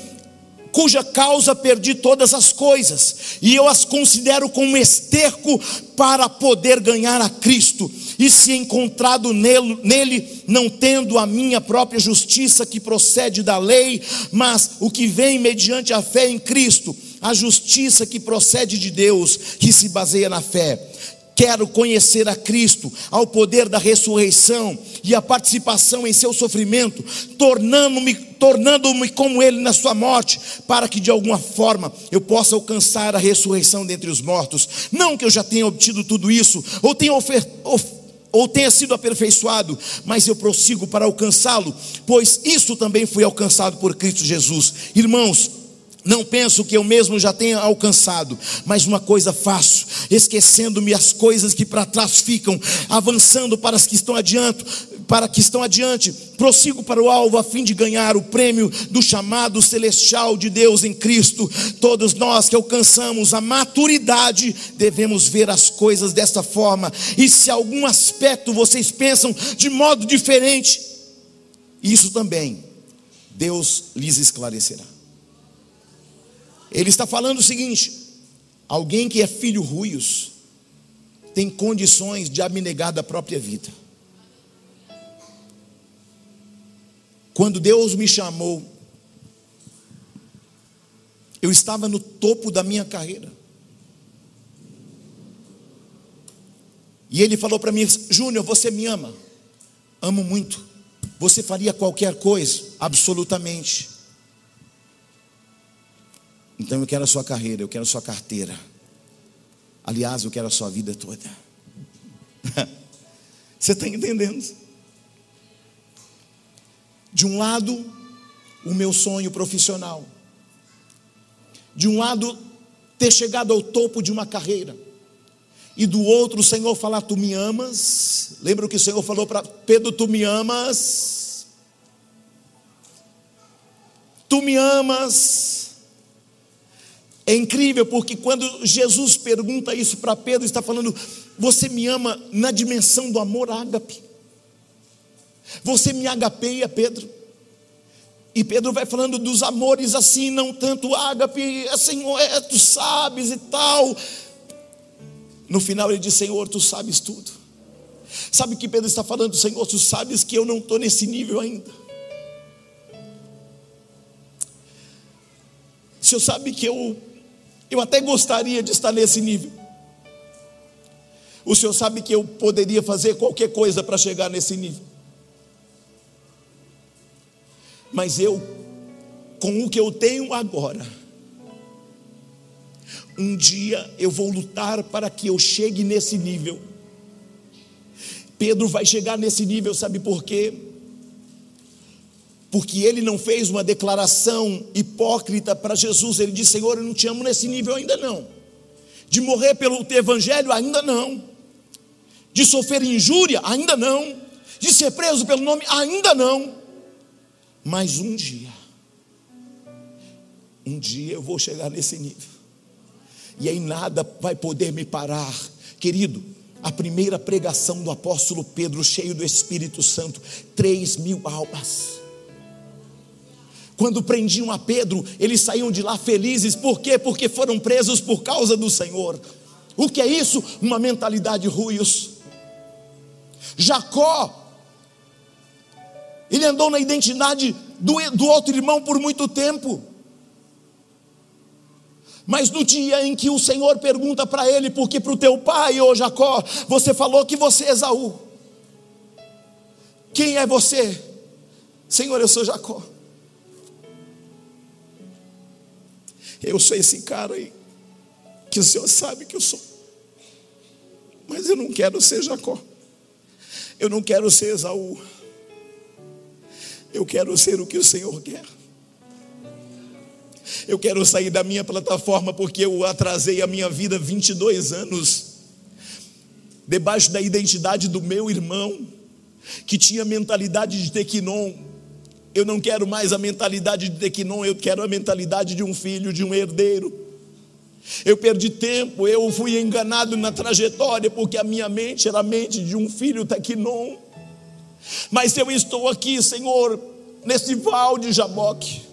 cuja causa perdi todas as coisas, e eu as considero como esterco para poder ganhar a Cristo, e se encontrado nele, nele, não tendo a minha própria justiça que procede da lei, mas o que vem mediante a fé em Cristo, a justiça que procede de Deus, que se baseia na fé. Quero conhecer a Cristo, ao poder da ressurreição e a participação em seu sofrimento, tornando-me tornando-me como ele na sua morte, para que de alguma forma eu possa alcançar a ressurreição dentre os mortos. Não que eu já tenha obtido tudo isso, ou tenha ou tenha sido aperfeiçoado, mas eu prossigo para alcançá-lo, pois isso também foi alcançado por Cristo Jesus. Irmãos, não penso que eu mesmo já tenha alcançado, mas uma coisa faço, esquecendo-me as coisas que para trás ficam, avançando para as que estão adiante, para que estão adiante, prossigo para o alvo a fim de ganhar o prêmio do chamado celestial de Deus em Cristo. Todos nós que alcançamos a maturidade devemos ver as coisas desta forma. E se algum aspecto vocês pensam de modo diferente, isso também Deus lhes esclarecerá. Ele está falando o seguinte: alguém que é filho ruios tem condições de abnegar da própria vida. Quando Deus me chamou, eu estava no topo da minha carreira. E ele falou para mim: Júnior, você me ama? Amo muito. Você faria qualquer coisa? Absolutamente. Então eu quero a sua carreira, eu quero a sua carteira. Aliás, eu quero a sua vida toda. Você está entendendo? De um lado, o meu sonho profissional. De um lado, ter chegado ao topo de uma carreira. E do outro, o Senhor falar: Tu me amas. Lembra o que o Senhor falou para Pedro: Tu me amas. Tu me amas. É incrível porque quando Jesus pergunta isso para Pedro, está falando: Você me ama na dimensão do amor ágape. Você me agapeia, Pedro. E Pedro vai falando dos amores assim, não tanto ágape, assim, é, tu sabes e tal. No final ele diz: Senhor, tu sabes tudo. Sabe o que Pedro está falando? Senhor, tu sabes que eu não estou nesse nível ainda. senhor sabe que eu, eu até gostaria de estar nesse nível. O senhor sabe que eu poderia fazer qualquer coisa para chegar nesse nível. Mas eu, com o que eu tenho agora, um dia eu vou lutar para que eu chegue nesse nível. Pedro vai chegar nesse nível, sabe por quê? Porque ele não fez uma declaração hipócrita para Jesus. Ele disse: Senhor, eu não te amo nesse nível ainda não. De morrer pelo teu evangelho, ainda não. De sofrer injúria, ainda não. De ser preso pelo nome, ainda não. Mas um dia, um dia eu vou chegar nesse nível e aí nada vai poder me parar. Querido, a primeira pregação do apóstolo Pedro, cheio do Espírito Santo, três mil almas. Quando prendiam a Pedro, eles saíam de lá felizes, por quê? Porque foram presos por causa do Senhor. O que é isso? Uma mentalidade ruios. Jacó, ele andou na identidade do, do outro irmão por muito tempo. Mas no dia em que o Senhor pergunta para ele, porque para o teu pai, ô Jacó, você falou que você é Esaú. Quem é você? Senhor, eu sou Jacó. Eu sou esse cara aí, que o Senhor sabe que eu sou. Mas eu não quero ser Jacó. Eu não quero ser Esaú. Eu quero ser o que o Senhor quer. Eu quero sair da minha plataforma porque eu atrasei a minha vida 22 anos, debaixo da identidade do meu irmão, que tinha mentalidade de Tequinon. Eu não quero mais a mentalidade de Tequinon, eu quero a mentalidade de um filho, de um herdeiro. Eu perdi tempo, eu fui enganado na trajetória, porque a minha mente era a mente de um filho Tequinon. Mas eu estou aqui, Senhor, nesse val de Jaboque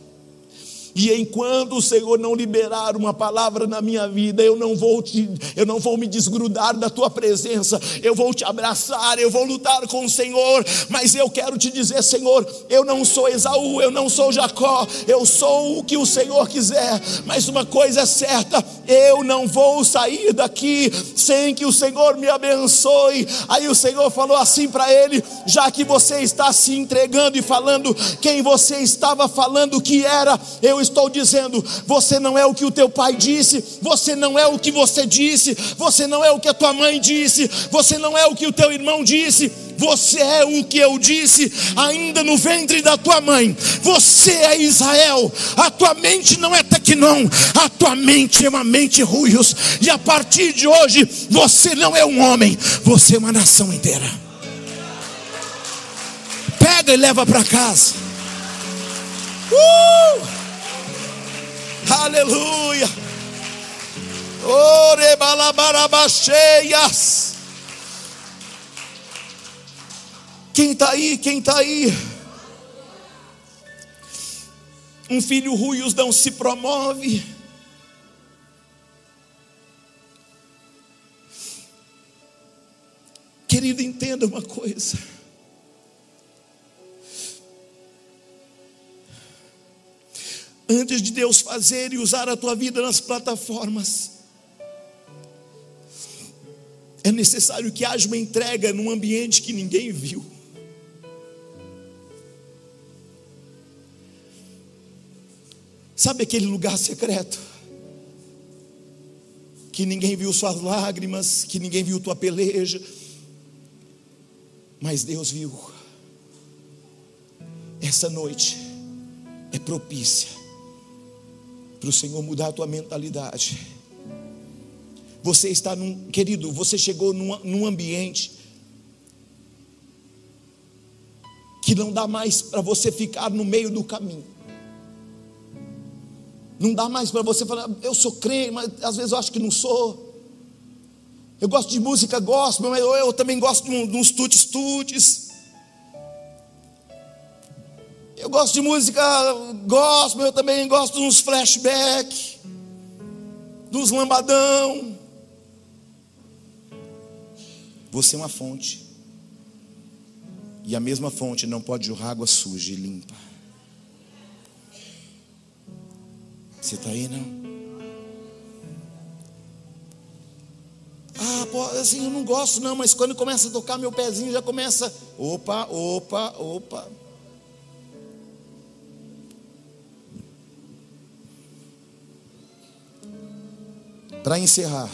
e enquanto o Senhor não liberar uma palavra na minha vida, eu não vou te, eu não vou me desgrudar da tua presença. Eu vou te abraçar, eu vou lutar com o Senhor, mas eu quero te dizer, Senhor, eu não sou Esaú, eu não sou Jacó, eu sou o que o Senhor quiser. Mas uma coisa é certa, eu não vou sair daqui sem que o Senhor me abençoe. Aí o Senhor falou assim para ele: já que você está se entregando e falando quem você estava falando que era, eu estou dizendo: você não é o que o teu pai disse, você não é o que você disse, você não é o que a tua mãe disse, você não é o que o teu irmão disse. Você é o que eu disse ainda no ventre da tua mãe. Você é Israel. A tua mente não é Tequinon. A tua mente é uma mente ruios. E a partir de hoje, você não é um homem. Você é uma nação inteira. Pega e leva para casa. Uh! Aleluia. Ore balabarabacheias. Quem está aí? Quem está aí? Um filho ruios não se promove. Querido, entenda uma coisa. Antes de Deus fazer e usar a tua vida nas plataformas, é necessário que haja uma entrega num ambiente que ninguém viu. Sabe aquele lugar secreto? Que ninguém viu suas lágrimas, que ninguém viu tua peleja, mas Deus viu. Essa noite é propícia para o Senhor mudar a tua mentalidade. Você está num, querido, você chegou num, num ambiente que não dá mais para você ficar no meio do caminho. Não dá mais para você falar, eu sou crente, mas às vezes eu acho que não sou. Eu gosto de música gospel, mas eu, eu também gosto de uns tuts-tuts. Eu gosto de música gospel, eu também gosto de uns flashback, dos lambadão. Você é uma fonte. E a mesma fonte não pode jorrar água suja e limpa. Você está aí, não? Ah, pô, assim, eu não gosto não, mas quando começa a tocar meu pezinho já começa, opa, opa, opa. Para encerrar,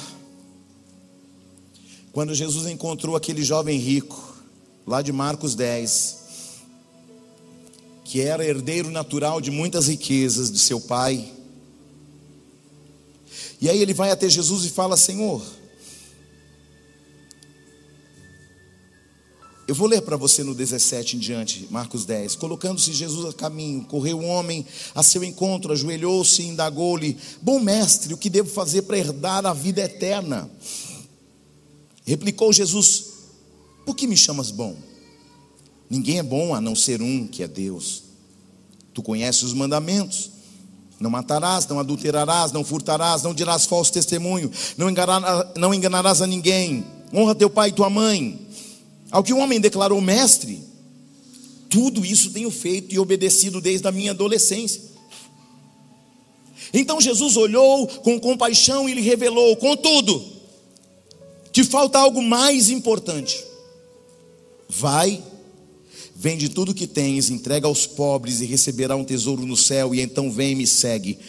quando Jesus encontrou aquele jovem rico, lá de Marcos 10, que era herdeiro natural de muitas riquezas de seu pai, e aí ele vai até Jesus e fala: Senhor, Eu vou ler para você no 17 em diante, Marcos 10. Colocando-se Jesus a caminho, correu um homem a seu encontro, ajoelhou-se e indagou-lhe: Bom mestre, o que devo fazer para herdar a vida eterna? Replicou Jesus: Por que me chamas bom? Ninguém é bom a não ser um, que é Deus. Tu conheces os mandamentos: Não matarás, não adulterarás, não furtarás, não dirás falso testemunho, não enganarás, não enganarás a ninguém. Honra teu pai e tua mãe ao que o homem declarou, mestre, tudo isso tenho feito e obedecido desde a minha adolescência. Então Jesus olhou com compaixão e lhe revelou, contudo, que falta algo mais importante. Vai, vende tudo que tens, entrega aos pobres e receberá um tesouro no céu, e então vem e me segue.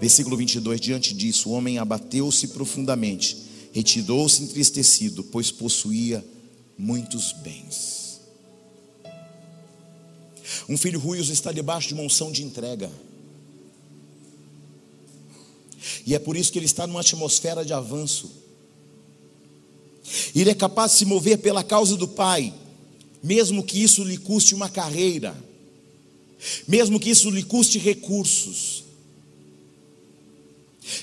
Versículo 22: Diante disso, o homem abateu-se profundamente, retirou-se entristecido, pois possuía muitos bens. Um filho ruios está debaixo de uma unção de entrega. E é por isso que ele está numa atmosfera de avanço. Ele é capaz de se mover pela causa do Pai, mesmo que isso lhe custe uma carreira, mesmo que isso lhe custe recursos,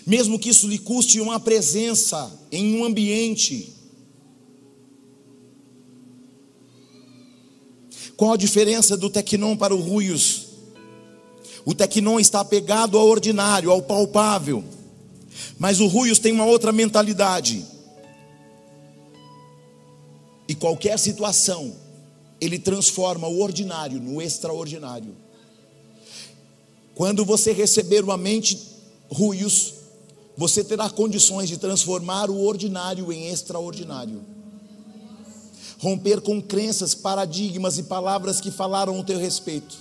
mesmo que isso lhe custe uma presença em um ambiente Qual a diferença do tecnon para o ruios? O tecnon está apegado ao ordinário, ao palpável. Mas o ruios tem uma outra mentalidade. E qualquer situação, ele transforma o ordinário no extraordinário. Quando você receber uma mente ruios, você terá condições de transformar o ordinário em extraordinário romper com crenças, paradigmas e palavras que falaram ao teu respeito.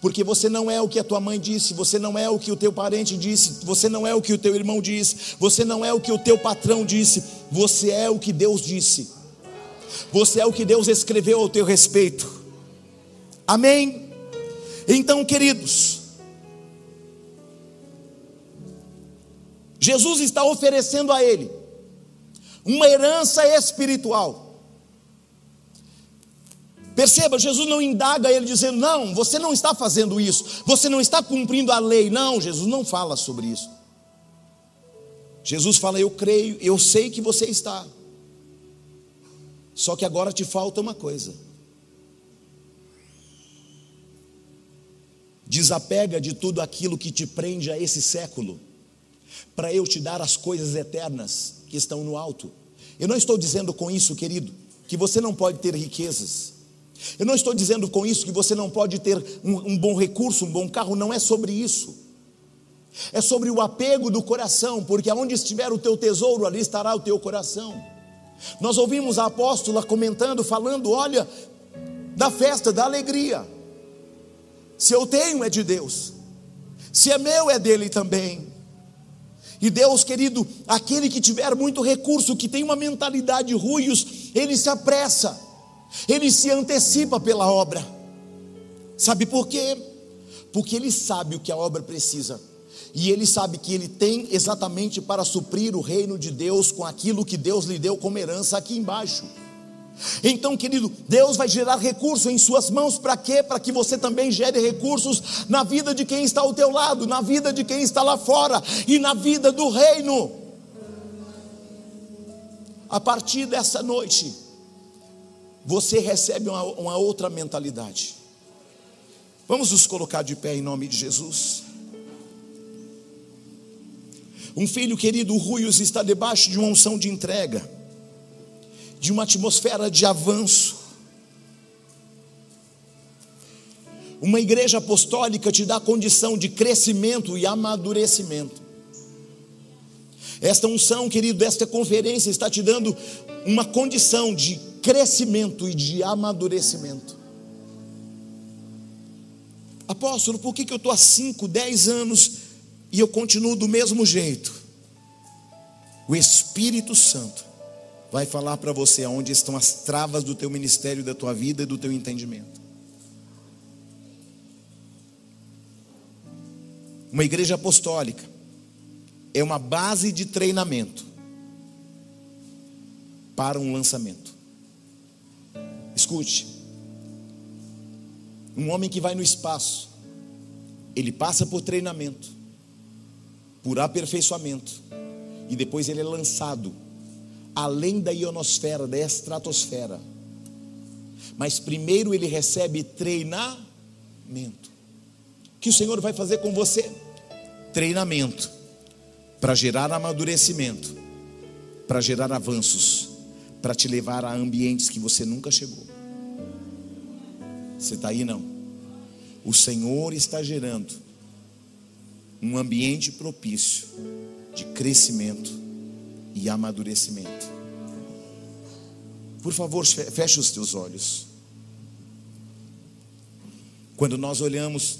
Porque você não é o que a tua mãe disse, você não é o que o teu parente disse, você não é o que o teu irmão disse, você não é o que o teu patrão disse, você é o que Deus disse. Você é o que Deus escreveu ao teu respeito. Amém? Então, queridos, Jesus está oferecendo a ele uma herança espiritual. Perceba, Jesus não indaga ele dizendo: Não, você não está fazendo isso, você não está cumprindo a lei. Não, Jesus não fala sobre isso. Jesus fala: Eu creio, eu sei que você está. Só que agora te falta uma coisa. Desapega de tudo aquilo que te prende a esse século, para eu te dar as coisas eternas que estão no alto. Eu não estou dizendo com isso, querido, que você não pode ter riquezas. Eu não estou dizendo com isso que você não pode ter um, um, bom recurso, um bom carro, não é sobre isso. É sobre o apego do coração, porque aonde estiver o teu tesouro, ali estará o teu coração. Nós ouvimos a apóstola comentando, falando: olha, da festa, da alegria. Se eu tenho, é de Deus, se é meu, é dele também. E Deus, querido, aquele que tiver muito recurso, que tem uma mentalidade ruios, ele se apressa ele se antecipa pela obra. Sabe por quê? Porque ele sabe o que a obra precisa. E ele sabe que ele tem exatamente para suprir o reino de Deus com aquilo que Deus lhe deu como herança aqui embaixo. Então, querido, Deus vai gerar recursos em suas mãos para quê? Para que você também gere recursos na vida de quem está ao teu lado, na vida de quem está lá fora e na vida do reino. A partir dessa noite, você recebe uma, uma outra mentalidade. Vamos nos colocar de pé em nome de Jesus. Um filho querido, Ruios, está debaixo de uma unção de entrega, de uma atmosfera de avanço. Uma igreja apostólica te dá condição de crescimento e amadurecimento. Esta unção, querido, esta conferência está te dando uma condição de crescimento e de amadurecimento. Apóstolo, por que, que eu estou há 5, 10 anos e eu continuo do mesmo jeito? O Espírito Santo vai falar para você aonde estão as travas do teu ministério, da tua vida e do teu entendimento. Uma igreja apostólica é uma base de treinamento para um lançamento. Escute, um homem que vai no espaço, ele passa por treinamento, por aperfeiçoamento, e depois ele é lançado além da ionosfera, da estratosfera. Mas primeiro ele recebe treinamento. Que o Senhor vai fazer com você? Treinamento para gerar amadurecimento, para gerar avanços, para te levar a ambientes que você nunca chegou. Você está aí não? O Senhor está gerando um ambiente propício de crescimento e amadurecimento. Por favor, feche os teus olhos. Quando nós olhamos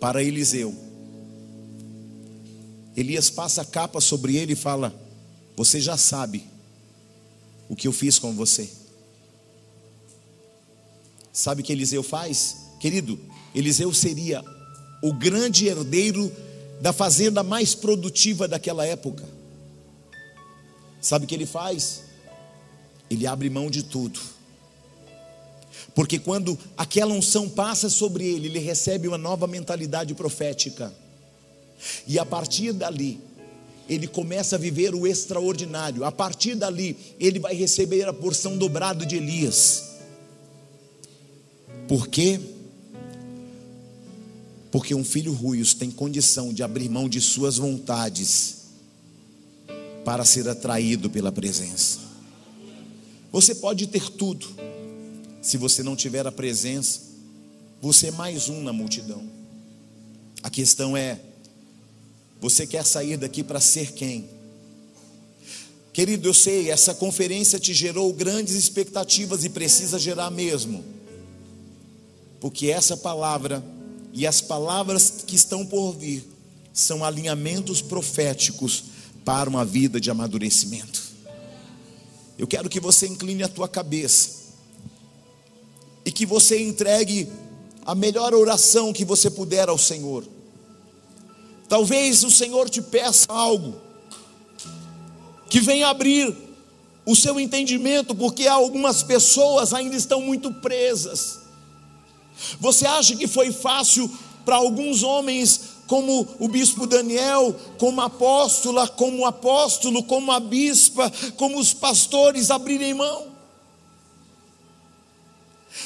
para Eliseu, Elias passa a capa sobre ele e fala: Você já sabe o que eu fiz com você. Sabe o que Eliseu faz? Querido, Eliseu seria o grande herdeiro da fazenda mais produtiva daquela época. Sabe o que ele faz? Ele abre mão de tudo. Porque quando aquela unção passa sobre ele, ele recebe uma nova mentalidade profética. E a partir dali, ele começa a viver o extraordinário. A partir dali, ele vai receber a porção dobrada de Elias. Por quê? Porque um filho ruios tem condição de abrir mão de suas vontades para ser atraído pela presença. Você pode ter tudo, se você não tiver a presença, você é mais um na multidão. A questão é você quer sair daqui para ser quem? Querido, eu sei, essa conferência te gerou grandes expectativas e precisa gerar mesmo. Porque essa palavra e as palavras que estão por vir são alinhamentos proféticos para uma vida de amadurecimento. Eu quero que você incline a tua cabeça e que você entregue a melhor oração que você puder ao Senhor. Talvez o Senhor te peça algo que venha abrir o seu entendimento, porque algumas pessoas ainda estão muito presas. Você acha que foi fácil para alguns homens, como o bispo Daniel, como apóstola, como apóstolo, como a bispa, como os pastores abrirem mão?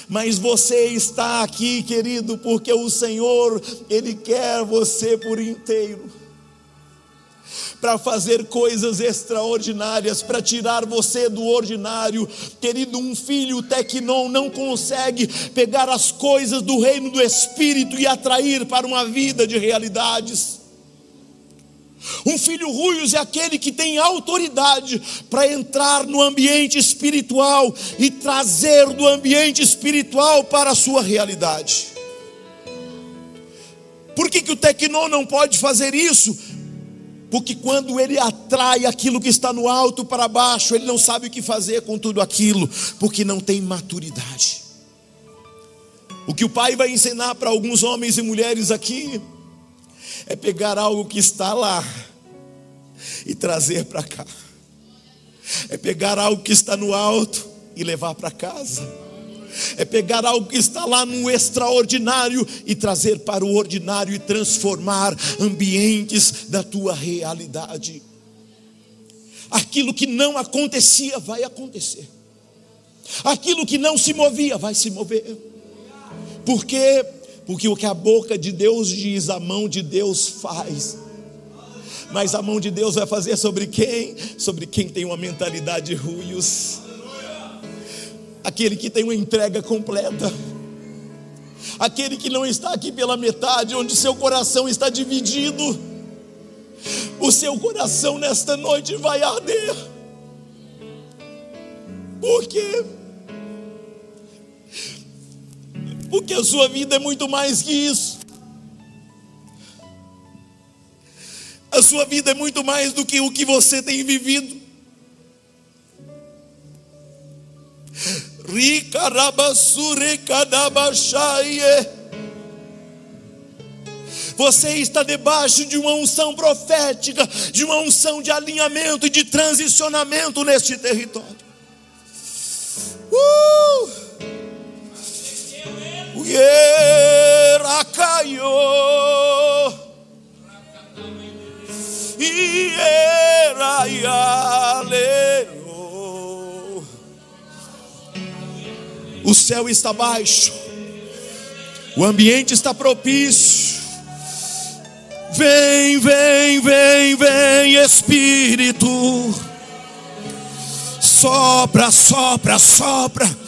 Mas você está aqui, querido, porque o Senhor, Ele quer você por inteiro para fazer coisas extraordinárias, para tirar você do ordinário. Querido, um filho tecnon não consegue pegar as coisas do reino do Espírito e atrair para uma vida de realidades. Um filho ruios é aquele que tem autoridade para entrar no ambiente espiritual e trazer do ambiente espiritual para a sua realidade. Por que, que o tecnô não pode fazer isso? Porque quando ele atrai aquilo que está no alto para baixo, ele não sabe o que fazer com tudo aquilo, porque não tem maturidade. O que o pai vai ensinar para alguns homens e mulheres aqui é pegar algo que está lá e trazer para cá. É pegar algo que está no alto e levar para casa. É pegar algo que está lá no extraordinário e trazer para o ordinário e transformar ambientes da tua realidade. Aquilo que não acontecia vai acontecer. Aquilo que não se movia vai se mover. Por quê? Porque o que a boca de Deus diz, a mão de Deus faz. Mas a mão de Deus vai fazer sobre quem? Sobre quem tem uma mentalidade ruios. aquele que tem uma entrega completa, aquele que não está aqui pela metade, onde seu coração está dividido, o seu coração nesta noite vai arder. Por quê? Porque a sua vida é muito mais que isso. A sua vida é muito mais do que o que você tem vivido. Você está debaixo de uma unção profética, de uma unção de alinhamento e de transicionamento neste território. Uh! Yerakayo. Ieraialero. O céu está baixo, o ambiente está propício. Vem, vem, vem, vem, Espírito. Sopra, sopra, sopra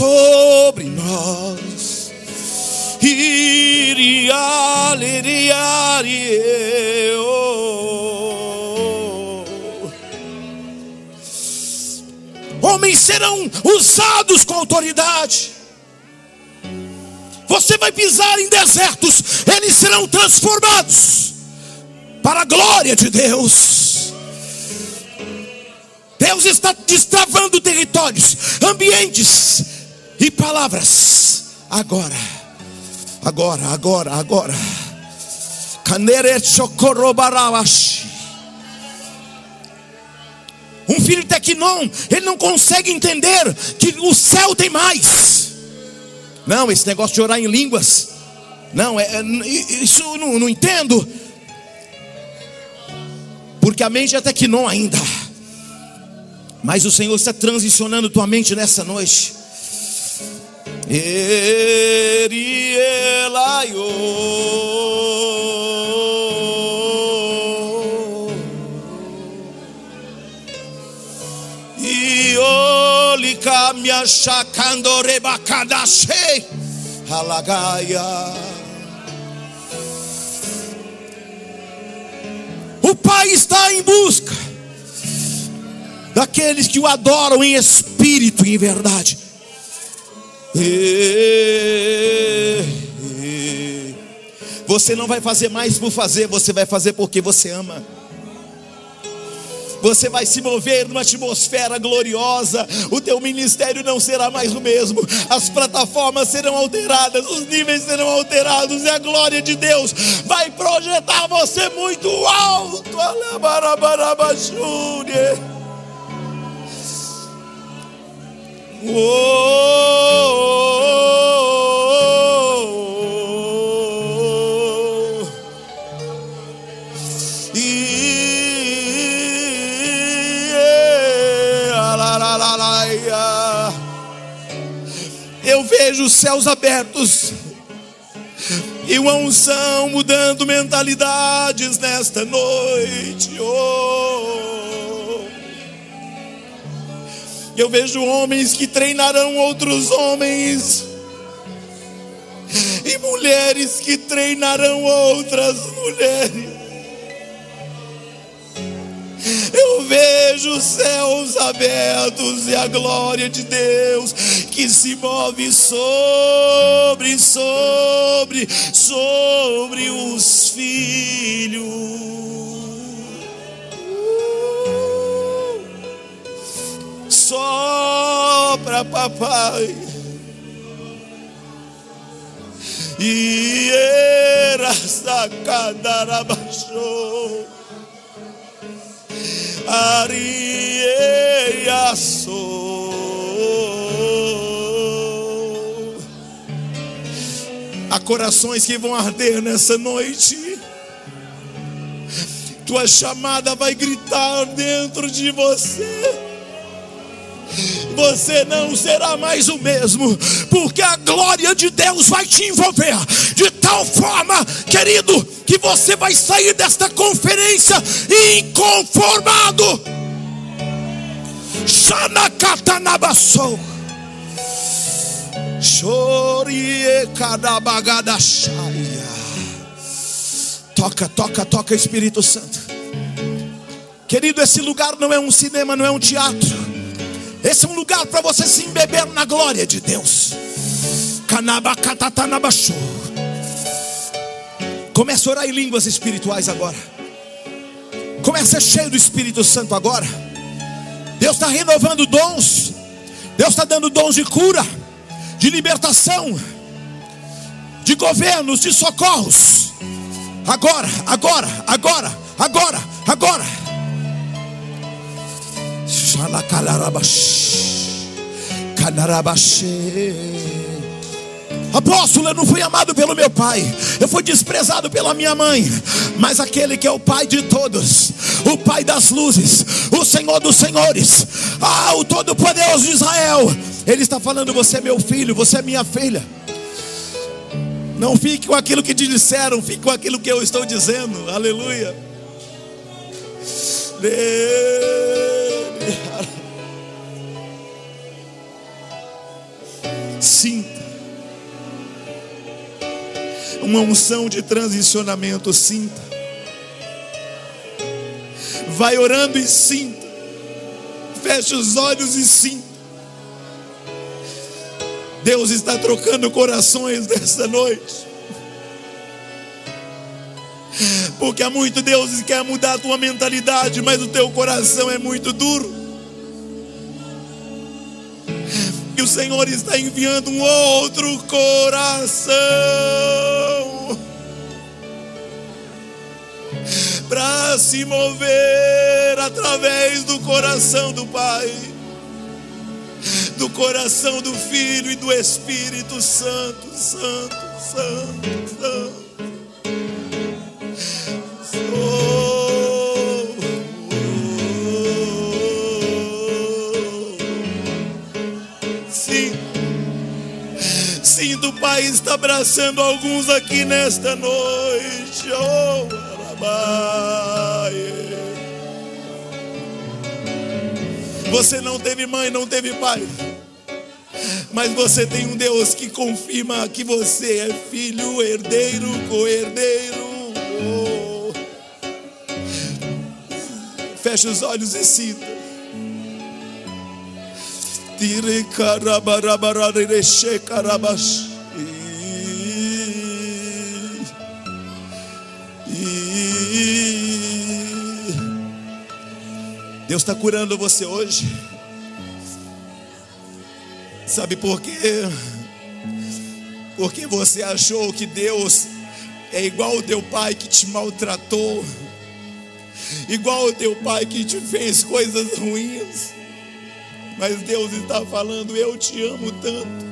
sobre nós. Iria, iria, iria, homens serão usados com autoridade. Você vai pisar em desertos, eles serão transformados para a glória de Deus. Deus está destravando territórios, ambientes e palavras. Agora, agora, agora, agora. Um filho de Tequinon, ele não consegue entender que o céu tem mais. Não, esse negócio de orar em línguas. Não, é, é isso não, não entendo. Porque a mente é Tequinon ainda. Mas o Senhor está transicionando tua mente nessa noite. Erielaio. Olika miashakando rebakadashe. Halagaya. O Pai está em busca daqueles que o adoram em espírito e em verdade. Você não vai fazer mais por fazer, você vai fazer porque você ama. Você vai se mover numa atmosfera gloriosa, o teu ministério não será mais o mesmo, as plataformas serão alteradas, os níveis serão alterados, e a glória de Deus vai projetar você muito alto. Oh, vejo os céus abertos e uma unção mudando mentalidades nesta noite. Oh. Eu vejo homens que treinarão outros homens e mulheres que treinarão outras mulheres. Eu vejo os céus abertos e a glória de Deus que se move sobre, sobre, sobre os filhos. Sopra, papai. E era sacadarabachou. Há corações que vão arder nessa noite. Tua chamada vai gritar dentro de você você não será mais o mesmo, porque a glória de Deus vai te envolver de tal forma, querido, que você vai sair desta conferência inconformado. Chorie cadabagada chaia. Toca, toca, toca, Espírito Santo. Querido, esse lugar não é um cinema, não é um teatro. Esse é um lugar para você se embeber na glória de Deus. Comece a orar em línguas espirituais agora. Comece a ser cheio do Espírito Santo agora. Deus está renovando dons. Deus está dando dons de cura, de libertação, de governos, de socorros. Agora, agora, agora, agora, agora. Apóstolo, eu não fui amado pelo meu pai, eu fui desprezado pela minha mãe, mas aquele que é o pai de todos, o pai das luzes, o Senhor dos senhores, ah, o Todo-Poderoso de Israel, Ele está falando: Você é meu filho, você é minha filha. Não fique com aquilo que te disseram, fique com aquilo que eu estou dizendo, aleluia. Sinta uma unção de transicionamento, sinta. Vai orando e sinta. Feche os olhos e sinta. Deus está trocando corações nesta noite. Porque há muito Deus quer mudar a tua mentalidade, mas o teu coração é muito duro. E o Senhor está enviando um outro coração para se mover através do coração do Pai, do coração do Filho e do Espírito Santo, Santo, Santo, Santo. Pai está abraçando alguns aqui nesta noite. Oh, Você não teve mãe, não teve pai. Mas você tem um Deus que confirma que você é filho, herdeiro, co-herdeiro. Oh. Feche os olhos e sinta. Tire carabarabarare carabash. Deus está curando você hoje. Sabe por quê? Porque você achou que Deus é igual o teu pai que te maltratou, igual o teu pai que te fez coisas ruins. Mas Deus está falando: Eu te amo tanto.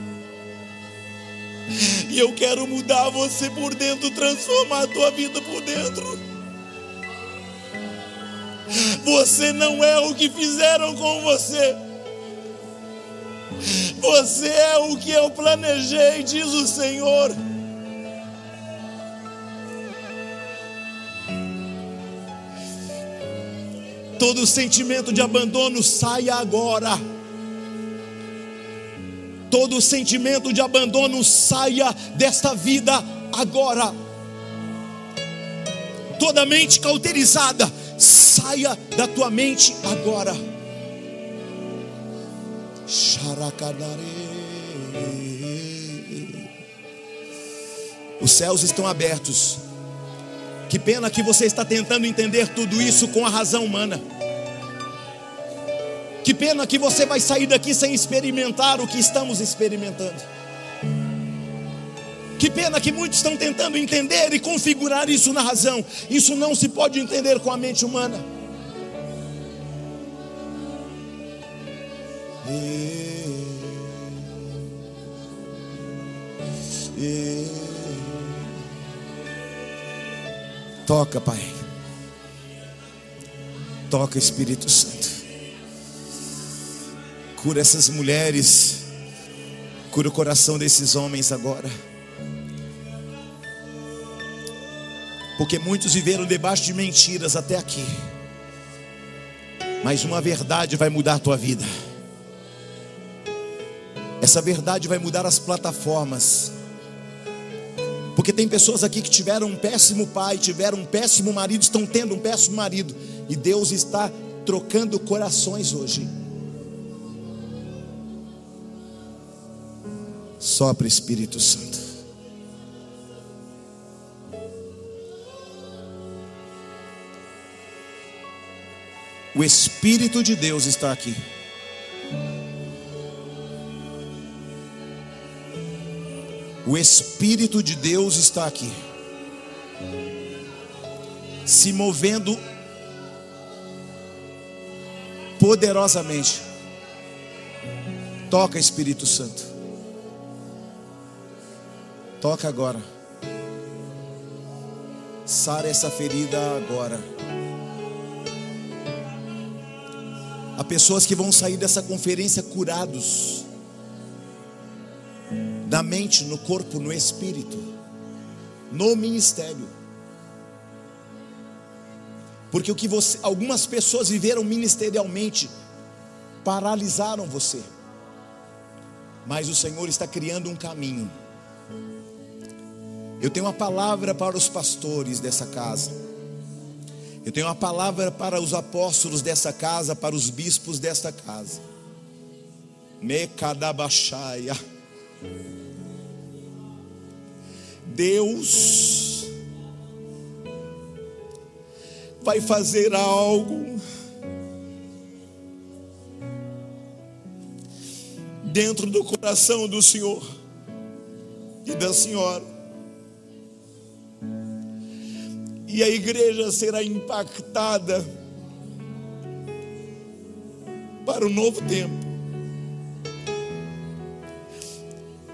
E eu quero mudar você por dentro, transformar a tua vida por dentro. Você não é o que fizeram com você. Você é o que eu planejei, diz o Senhor. Todo sentimento de abandono saia agora. Todo sentimento de abandono saia desta vida agora. Toda mente cauterizada saia da tua mente agora. Os céus estão abertos. Que pena que você está tentando entender tudo isso com a razão humana. Que pena que você vai sair daqui sem experimentar o que estamos experimentando. Que pena que muitos estão tentando entender e configurar isso na razão. Isso não se pode entender com a mente humana. Toca, Pai. Toca, Espírito Santo. Cura essas mulheres. Cura o coração desses homens agora. Porque muitos viveram debaixo de mentiras até aqui. Mas uma verdade vai mudar a tua vida. Essa verdade vai mudar as plataformas. Porque tem pessoas aqui que tiveram um péssimo pai, tiveram um péssimo marido, estão tendo um péssimo marido. E Deus está trocando corações hoje. Sopra Espírito Santo. O Espírito de Deus está aqui. O Espírito de Deus está aqui, se movendo poderosamente. Toca, Espírito Santo. Toca agora. Sara essa ferida agora. Há pessoas que vão sair dessa conferência curados da mente, no corpo, no espírito, no ministério. Porque o que você, algumas pessoas viveram ministerialmente paralisaram você. Mas o Senhor está criando um caminho. Eu tenho uma palavra para os pastores dessa casa. Eu tenho uma palavra para os apóstolos dessa casa, para os bispos desta casa. Mecadabaxaia. Deus vai fazer algo dentro do coração do Senhor e da Senhora. E a igreja será impactada para o novo tempo.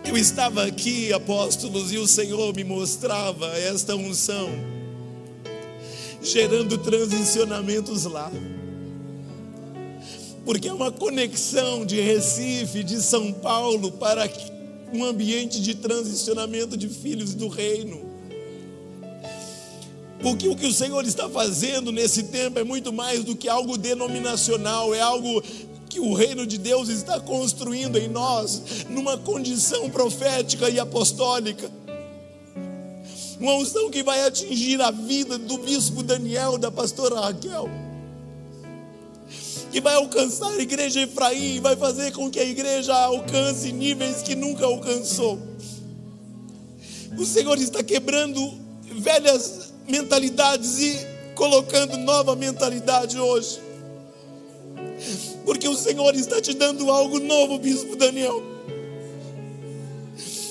Eu estava aqui, apóstolos, e o Senhor me mostrava esta unção, gerando transicionamentos lá. Porque é uma conexão de Recife, de São Paulo, para um ambiente de transicionamento de filhos do reino. Porque o que o Senhor está fazendo nesse tempo é muito mais do que algo denominacional, é algo que o reino de Deus está construindo em nós, numa condição profética e apostólica. Uma unção que vai atingir a vida do bispo Daniel, da pastora Raquel, que vai alcançar a igreja Efraim, vai fazer com que a igreja alcance níveis que nunca alcançou. O Senhor está quebrando velhas mentalidades e colocando nova mentalidade hoje. Porque o Senhor está te dando algo novo, Bispo Daniel.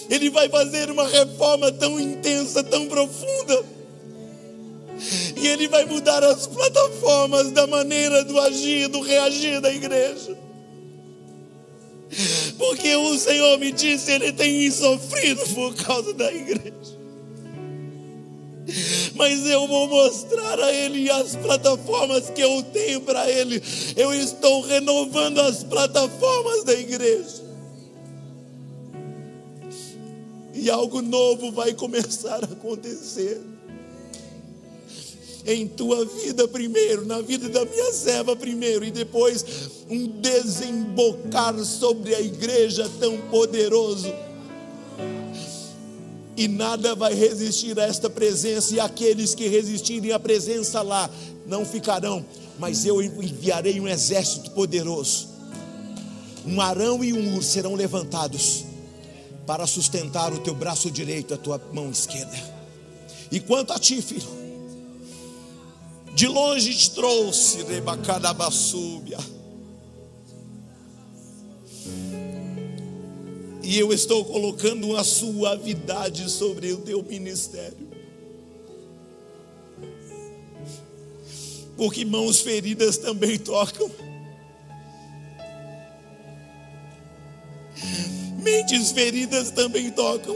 Ele vai fazer uma reforma tão intensa, tão profunda. E ele vai mudar as plataformas da maneira do agir, do reagir da igreja. Porque o Senhor me disse, ele tem sofrido por causa da igreja mas eu vou mostrar a Ele as plataformas que eu tenho para Ele. Eu estou renovando as plataformas da igreja. E algo novo vai começar a acontecer. Em tua vida primeiro, na vida da minha serva primeiro, e depois um desembocar sobre a igreja tão poderoso e nada vai resistir a esta presença, e aqueles que resistirem à presença lá não ficarão, mas eu enviarei um exército poderoso. Um Arão e um Ur serão levantados para sustentar o teu braço direito, a tua mão esquerda. E quanto a ti, filho, de longe te trouxe, Rebacadabassúbia E eu estou colocando uma suavidade sobre o teu ministério. Porque mãos feridas também tocam. Mentes feridas também tocam.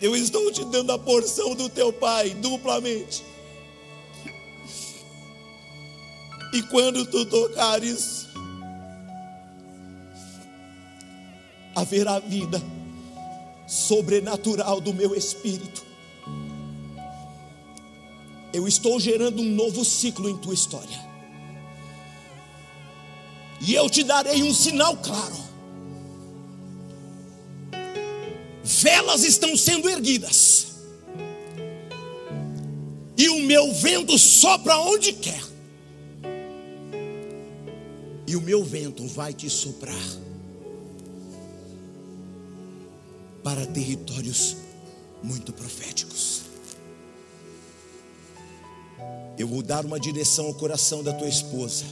Eu estou te dando a porção do teu pai duplamente. E quando tu tocares, haverá vida sobrenatural do meu espírito. Eu estou gerando um novo ciclo em tua história. E eu te darei um sinal claro. Velas estão sendo erguidas. E o meu vento sopra onde quer. E o meu vento vai te soprar para territórios muito proféticos. Eu vou dar uma direção ao coração da tua esposa.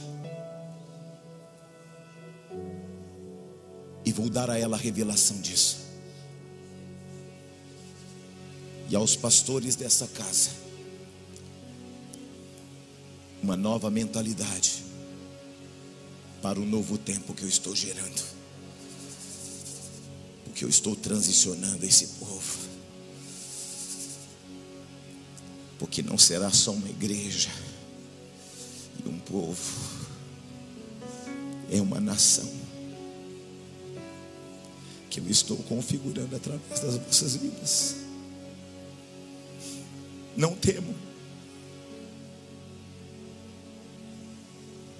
E vou dar a ela a revelação disso. E aos pastores dessa casa, uma nova mentalidade para o novo tempo que eu estou gerando que eu estou transicionando esse povo. Porque não será só uma igreja e um povo, é uma nação que eu estou configurando através das vossas vidas. Não temo.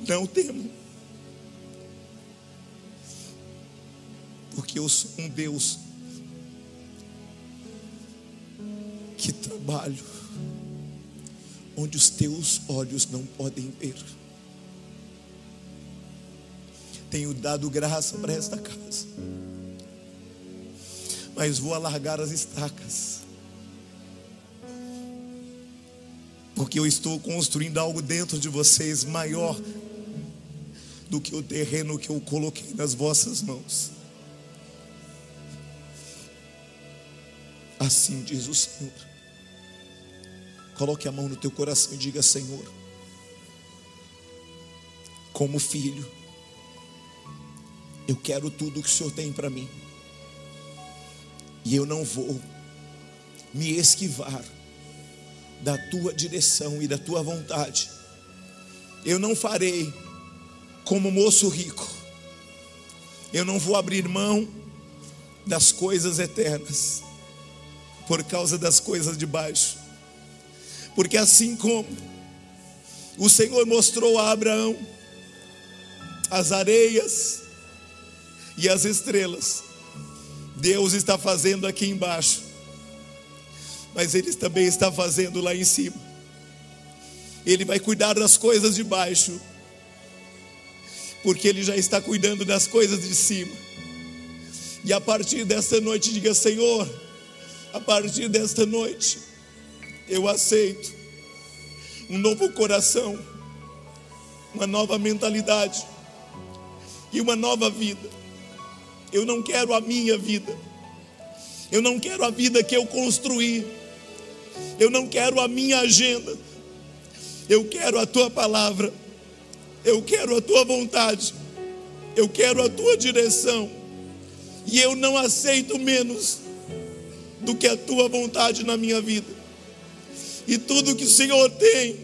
Não temo. Porque eu sou um Deus que trabalho onde os teus olhos não podem ver. Tenho dado graça para esta casa, mas vou alargar as estacas, porque eu estou construindo algo dentro de vocês maior do que o terreno que eu coloquei nas vossas mãos. Assim diz o Senhor. Coloque a mão no teu coração e diga: Senhor, como filho, eu quero tudo que o Senhor tem para mim, e eu não vou me esquivar da tua direção e da tua vontade. Eu não farei como moço rico, eu não vou abrir mão das coisas eternas por causa das coisas de baixo. Porque assim como o Senhor mostrou a Abraão as areias e as estrelas, Deus está fazendo aqui embaixo, mas Ele também está fazendo lá em cima. Ele vai cuidar das coisas de baixo, porque Ele já está cuidando das coisas de cima. E a partir desta noite, diga: Senhor, a partir desta noite, eu aceito um novo coração, uma nova mentalidade e uma nova vida. Eu não quero a minha vida, eu não quero a vida que eu construí, eu não quero a minha agenda, eu quero a tua palavra, eu quero a tua vontade, eu quero a tua direção, e eu não aceito menos do que a tua vontade na minha vida. E tudo que o Senhor tem,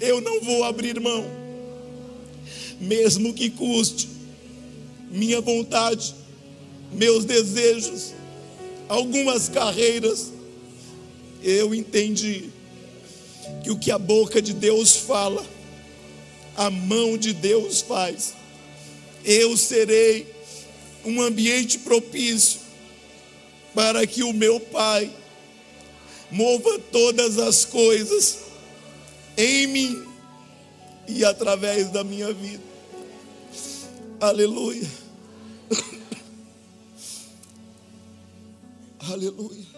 eu não vou abrir mão, mesmo que custe minha vontade, meus desejos, algumas carreiras. Eu entendi que o que a boca de Deus fala, a mão de Deus faz. Eu serei um ambiente propício para que o meu Pai mova todas as coisas em mim e através da minha vida. Aleluia. Aleluia.